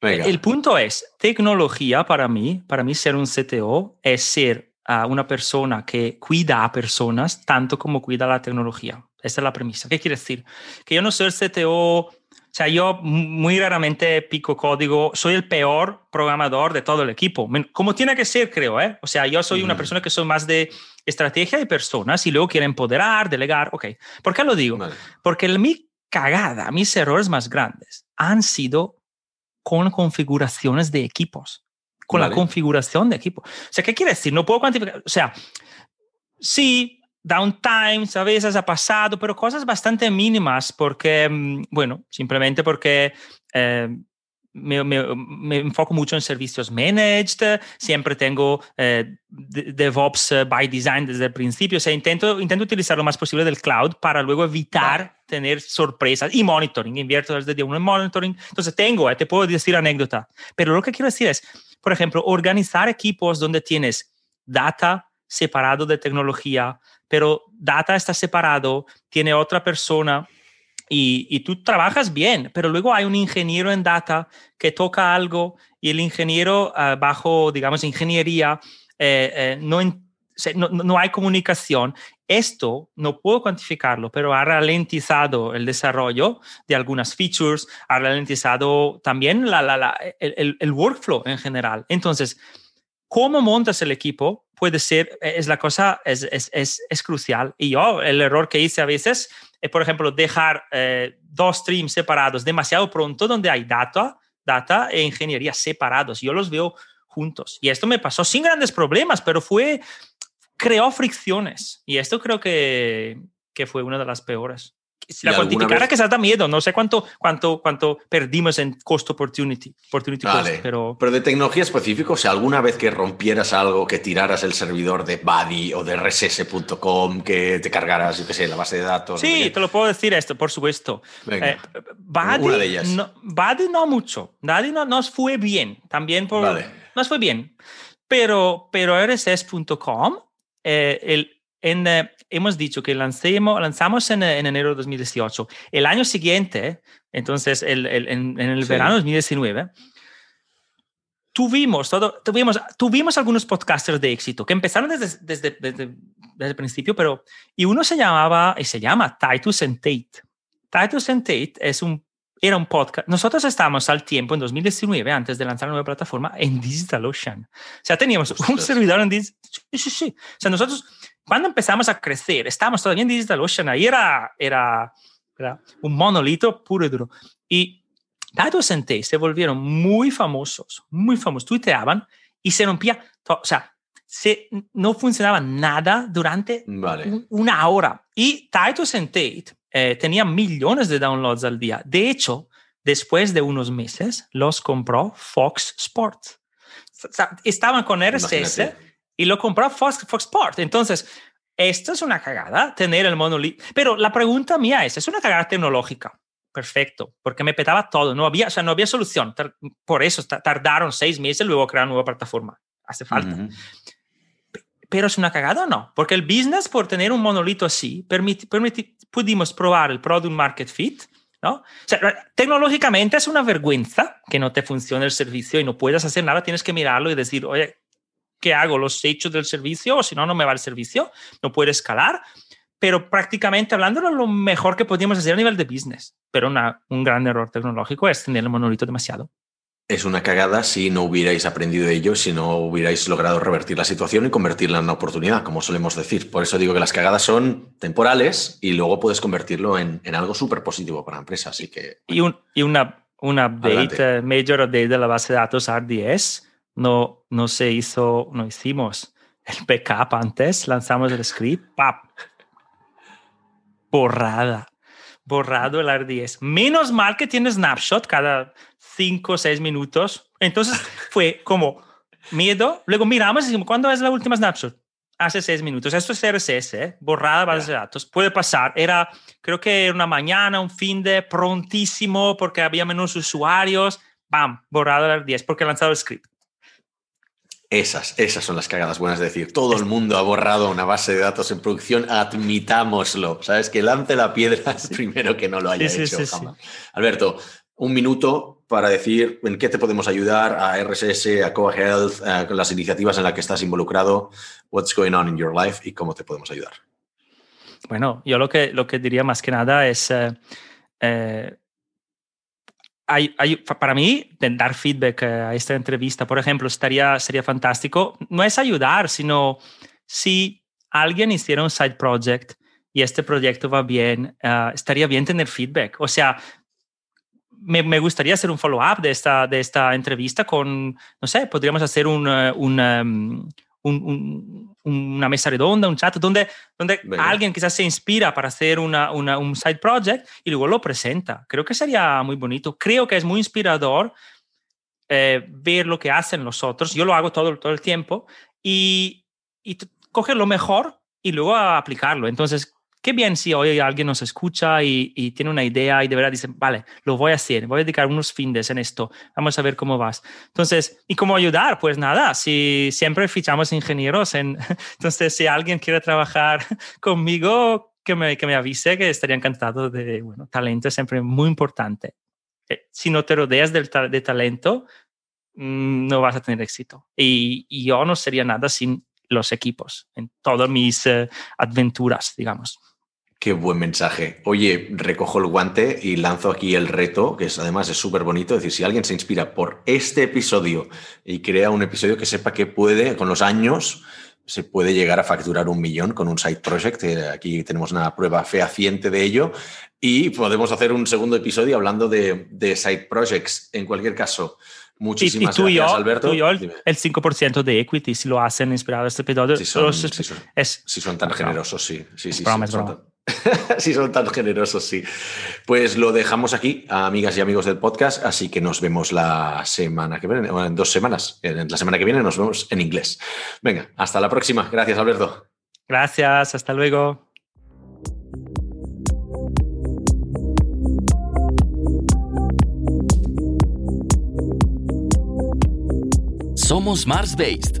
Venga. El punto es, tecnología para mí, para mí ser un CTO es ser ah, una persona que cuida a personas tanto como cuida la tecnología. Esa es la premisa. ¿Qué quiere decir? Que yo no soy el CTO, o sea, yo muy raramente pico código, soy el peor programador de todo el equipo, como tiene que ser, creo, ¿eh? O sea, yo soy una Ujú. persona que soy más de estrategia de personas y luego quiero empoderar, delegar, ok. ¿Por qué lo digo? Vale. Porque el- mi cagada, mis errores más grandes han sido con configuraciones de equipos, con Vale. la configuración de equipo. O sea, ¿qué quiere decir? No puedo cuantificar. O sea, sí, downtime a veces ha pasado, pero cosas bastante mínimas porque, mm, bueno, simplemente porque eh, me, me- me enfoco mucho en servicios managed, siempre tengo eh, de- DevOps by design desde el principio, o sea, intento, intento utilizar lo más posible del cloud para luego evitar Vale. tener sorpresas y monitoring, invierto desde día uno en monitoring, entonces tengo, eh, te puedo decir anécdota, pero lo que quiero decir es, por ejemplo, organizar equipos donde tienes data separado de tecnología, pero data está separado, tiene otra persona y, y tú trabajas bien, pero luego hay un ingeniero en data que toca algo y el ingeniero ah, bajo, digamos, ingeniería, eh, eh, no, no, no- hay comunicación. Esto no puedo cuantificarlo, pero ha ralentizado el desarrollo de algunas features, ha ralentizado también la, la- la- el- el workflow en general. Entonces, cómo montas el equipo puede ser, eh, es la cosa, es, es, es, es crucial. Y yo, el error que hice a veces es, por ejemplo, dejar eh, dos streams separados demasiado pronto donde hay data, data e ingeniería separados. Yo los veo juntos. Y esto me pasó sin grandes problemas, pero fue, creó fricciones. Y esto creo que, que fue una de las peores. Si ¿Y la cuantificara vez- que se da miedo, no sé cuánto, cuánto, cuánto perdimos en cost opportunity, opportunity cost, Vale. pero... Pero de tecnología específico, o sea, alguna vez que rompieras algo, que tiraras el servidor de Buddy o de rss.com, que te cargaras, yo qué sé, la base de datos. no Sí, qué. te lo puedo decir esto, por supuesto. Venga. Eh, Buddy, Una de ellas. No, Buddy no mucho. Buddy no nos fue bien. También por, Vale. nos fue bien. Pero, pero RSS.com, eh, el, en, eh, hemos dicho que lancemos, lanzamos en, eh, en enero de 2018. El año siguiente, entonces el, el- en, en el Sí. verano de 2019, tuvimos, todo, tuvimos, tuvimos algunos podcasters de éxito que empezaron desde, desde, desde, desde el principio, pero y uno se llamaba y se llama Titus and Tate. Titus and Tate es un, era un podcast. Nosotros estábamos al tiempo, en 2019, antes de lanzar la nueva plataforma, en DigitalOcean. O sea, teníamos un servidor en DigitalOcean. Sí, sí, sí. O sea, nosotros, cuando empezamos a crecer, estábamos todavía en DigitalOcean. Ahí era, era, era un monolito puro y duro. Y Titus and Tate se volvieron muy famosos, muy famosos. Tuiteaban y se rompía, o sea, se, no funcionaba nada durante una hora. Y Titus and Tate eh, tenía millones de downloads al día. De hecho, después de unos meses, los compró Fox Sports. estaban con RSS y lo compró Fox, Fox Sports. Entonces, esto es una cagada, tener el monolito. Pero la pregunta mía es, ¿es una cagada tecnológica? Perfecto, porque me petaba todo, no había, o sea, no había solución. Por eso tardaron seis meses luego crear una nueva plataforma. Hace falta pero es una cagada o no, porque el business por tener un monolito así, pudimos probar el product market fit, ¿no? O sea, tecnológicamente es una vergüenza que no te funcione el servicio y no puedas hacer nada, tienes que mirarlo y decir, oye, ¿qué hago? ¿Los hechos del servicio? O si no, no me va el servicio, no puede escalar. Pero prácticamente hablando, lo mejor que podíamos hacer a nivel de business. Pero una, un gran error tecnológico es tener el monolito demasiado es una cagada si no hubierais aprendido de ello, si no hubierais logrado revertir la situación y convertirla en una oportunidad, como solemos decir. Por eso digo que las cagadas son temporales y luego puedes convertirlo en, algo súper positivo para la empresa. Así que, y, un, y una, una update, major update de la base de datos RDS, no, no se hizo, no hicimos el backup antes, lanzamos el script, ¡pap! Borrada borrado el RDS. Menos mal que tiene snapshot cada 5 o 6 minutos. Entonces [laughs] fue como miedo. Luego miramos y decimos, ¿cuándo es la última snapshot? Hace 6 minutos. Esto es RSS, ¿eh? borrada base de datos. Puede pasar. Era, creo que era una mañana, un fin de prontísimo porque había menos usuarios. ¡Bam! Borrado el RDS porque he lanzado el script. Esas, esas son las cagadas buenas. Es decir, todo el mundo ha borrado una base de datos en producción, admitámoslo. ¿Sabes? Que lance la piedra [laughs] primero que no lo haya hecho. Alberto, un minuto para decir en qué te podemos ayudar a RSS, a Coa Health, a las iniciativas en las que estás involucrado, what's going on in your life y cómo te podemos ayudar. Bueno, yo lo que, lo que diría más que nada es eh, eh, hay, para mí, dar feedback a esta entrevista, por ejemplo, estaría, sería fantástico. No es ayudar, sino si alguien hiciera un side project y este proyecto va bien, ah, estaría bien tener feedback. O sea, me, me gustaría hacer un follow-up de esta, de esta entrevista con, no sé, podríamos hacer un, eh, un, um, una mesa redonda, un chat, donde, donde alguien quizás se inspira para hacer una, un side project y luego lo presenta. Creo que sería muy bonito. Creo que es muy inspirador eh, ver lo que hacen los otros. Yo lo hago todo, todo el tiempo y, y coger lo mejor y luego aplicarlo. Entonces, qué bien si hoy alguien nos escucha y, tiene una idea y de verdad dice, vale, lo voy a hacer, voy a dedicar unos fines en esto, vamos a ver cómo vas. Entonces, ¿y cómo ayudar? Pues nada, si siempre fichamos ingenieros, en, [laughs] entonces si alguien quiere trabajar [laughs] conmigo, que me, que me avise, que estaría encantado de, bueno, talento es siempre muy importante. Eh, si no te rodeas de talento, mm, no vas a tener éxito. Y, yo no sería nada sin los equipos en todas mis uh, aventuras, digamos. Qué buen mensaje. Oye, recojo el guante y lanzo aquí el reto, que es, además es súper bonito. Es decir, si alguien se inspira por este episodio y crea un episodio que sepa que puede, con los años, se puede llegar a facturar un millón con un side project. Aquí tenemos una prueba fehaciente de ello. Y podemos hacer un segundo episodio hablando de, de side projects. En cualquier caso, Muchísimas y, tú gracias, Alberto. Tú y yo, el, 5% de equity, si lo hacen inspirado este episodio. Si son, si son, tan generosos, sí. sí, sí, [laughs] si son tan generosos, sí. Pues lo dejamos aquí, amigas y amigos del podcast, así que nos vemos la semana que viene, en dos semanas. La semana que viene nos vemos en inglés. Venga, hasta la próxima. Gracias, Alberto. Gracias, hasta luego. Somos Mars Based,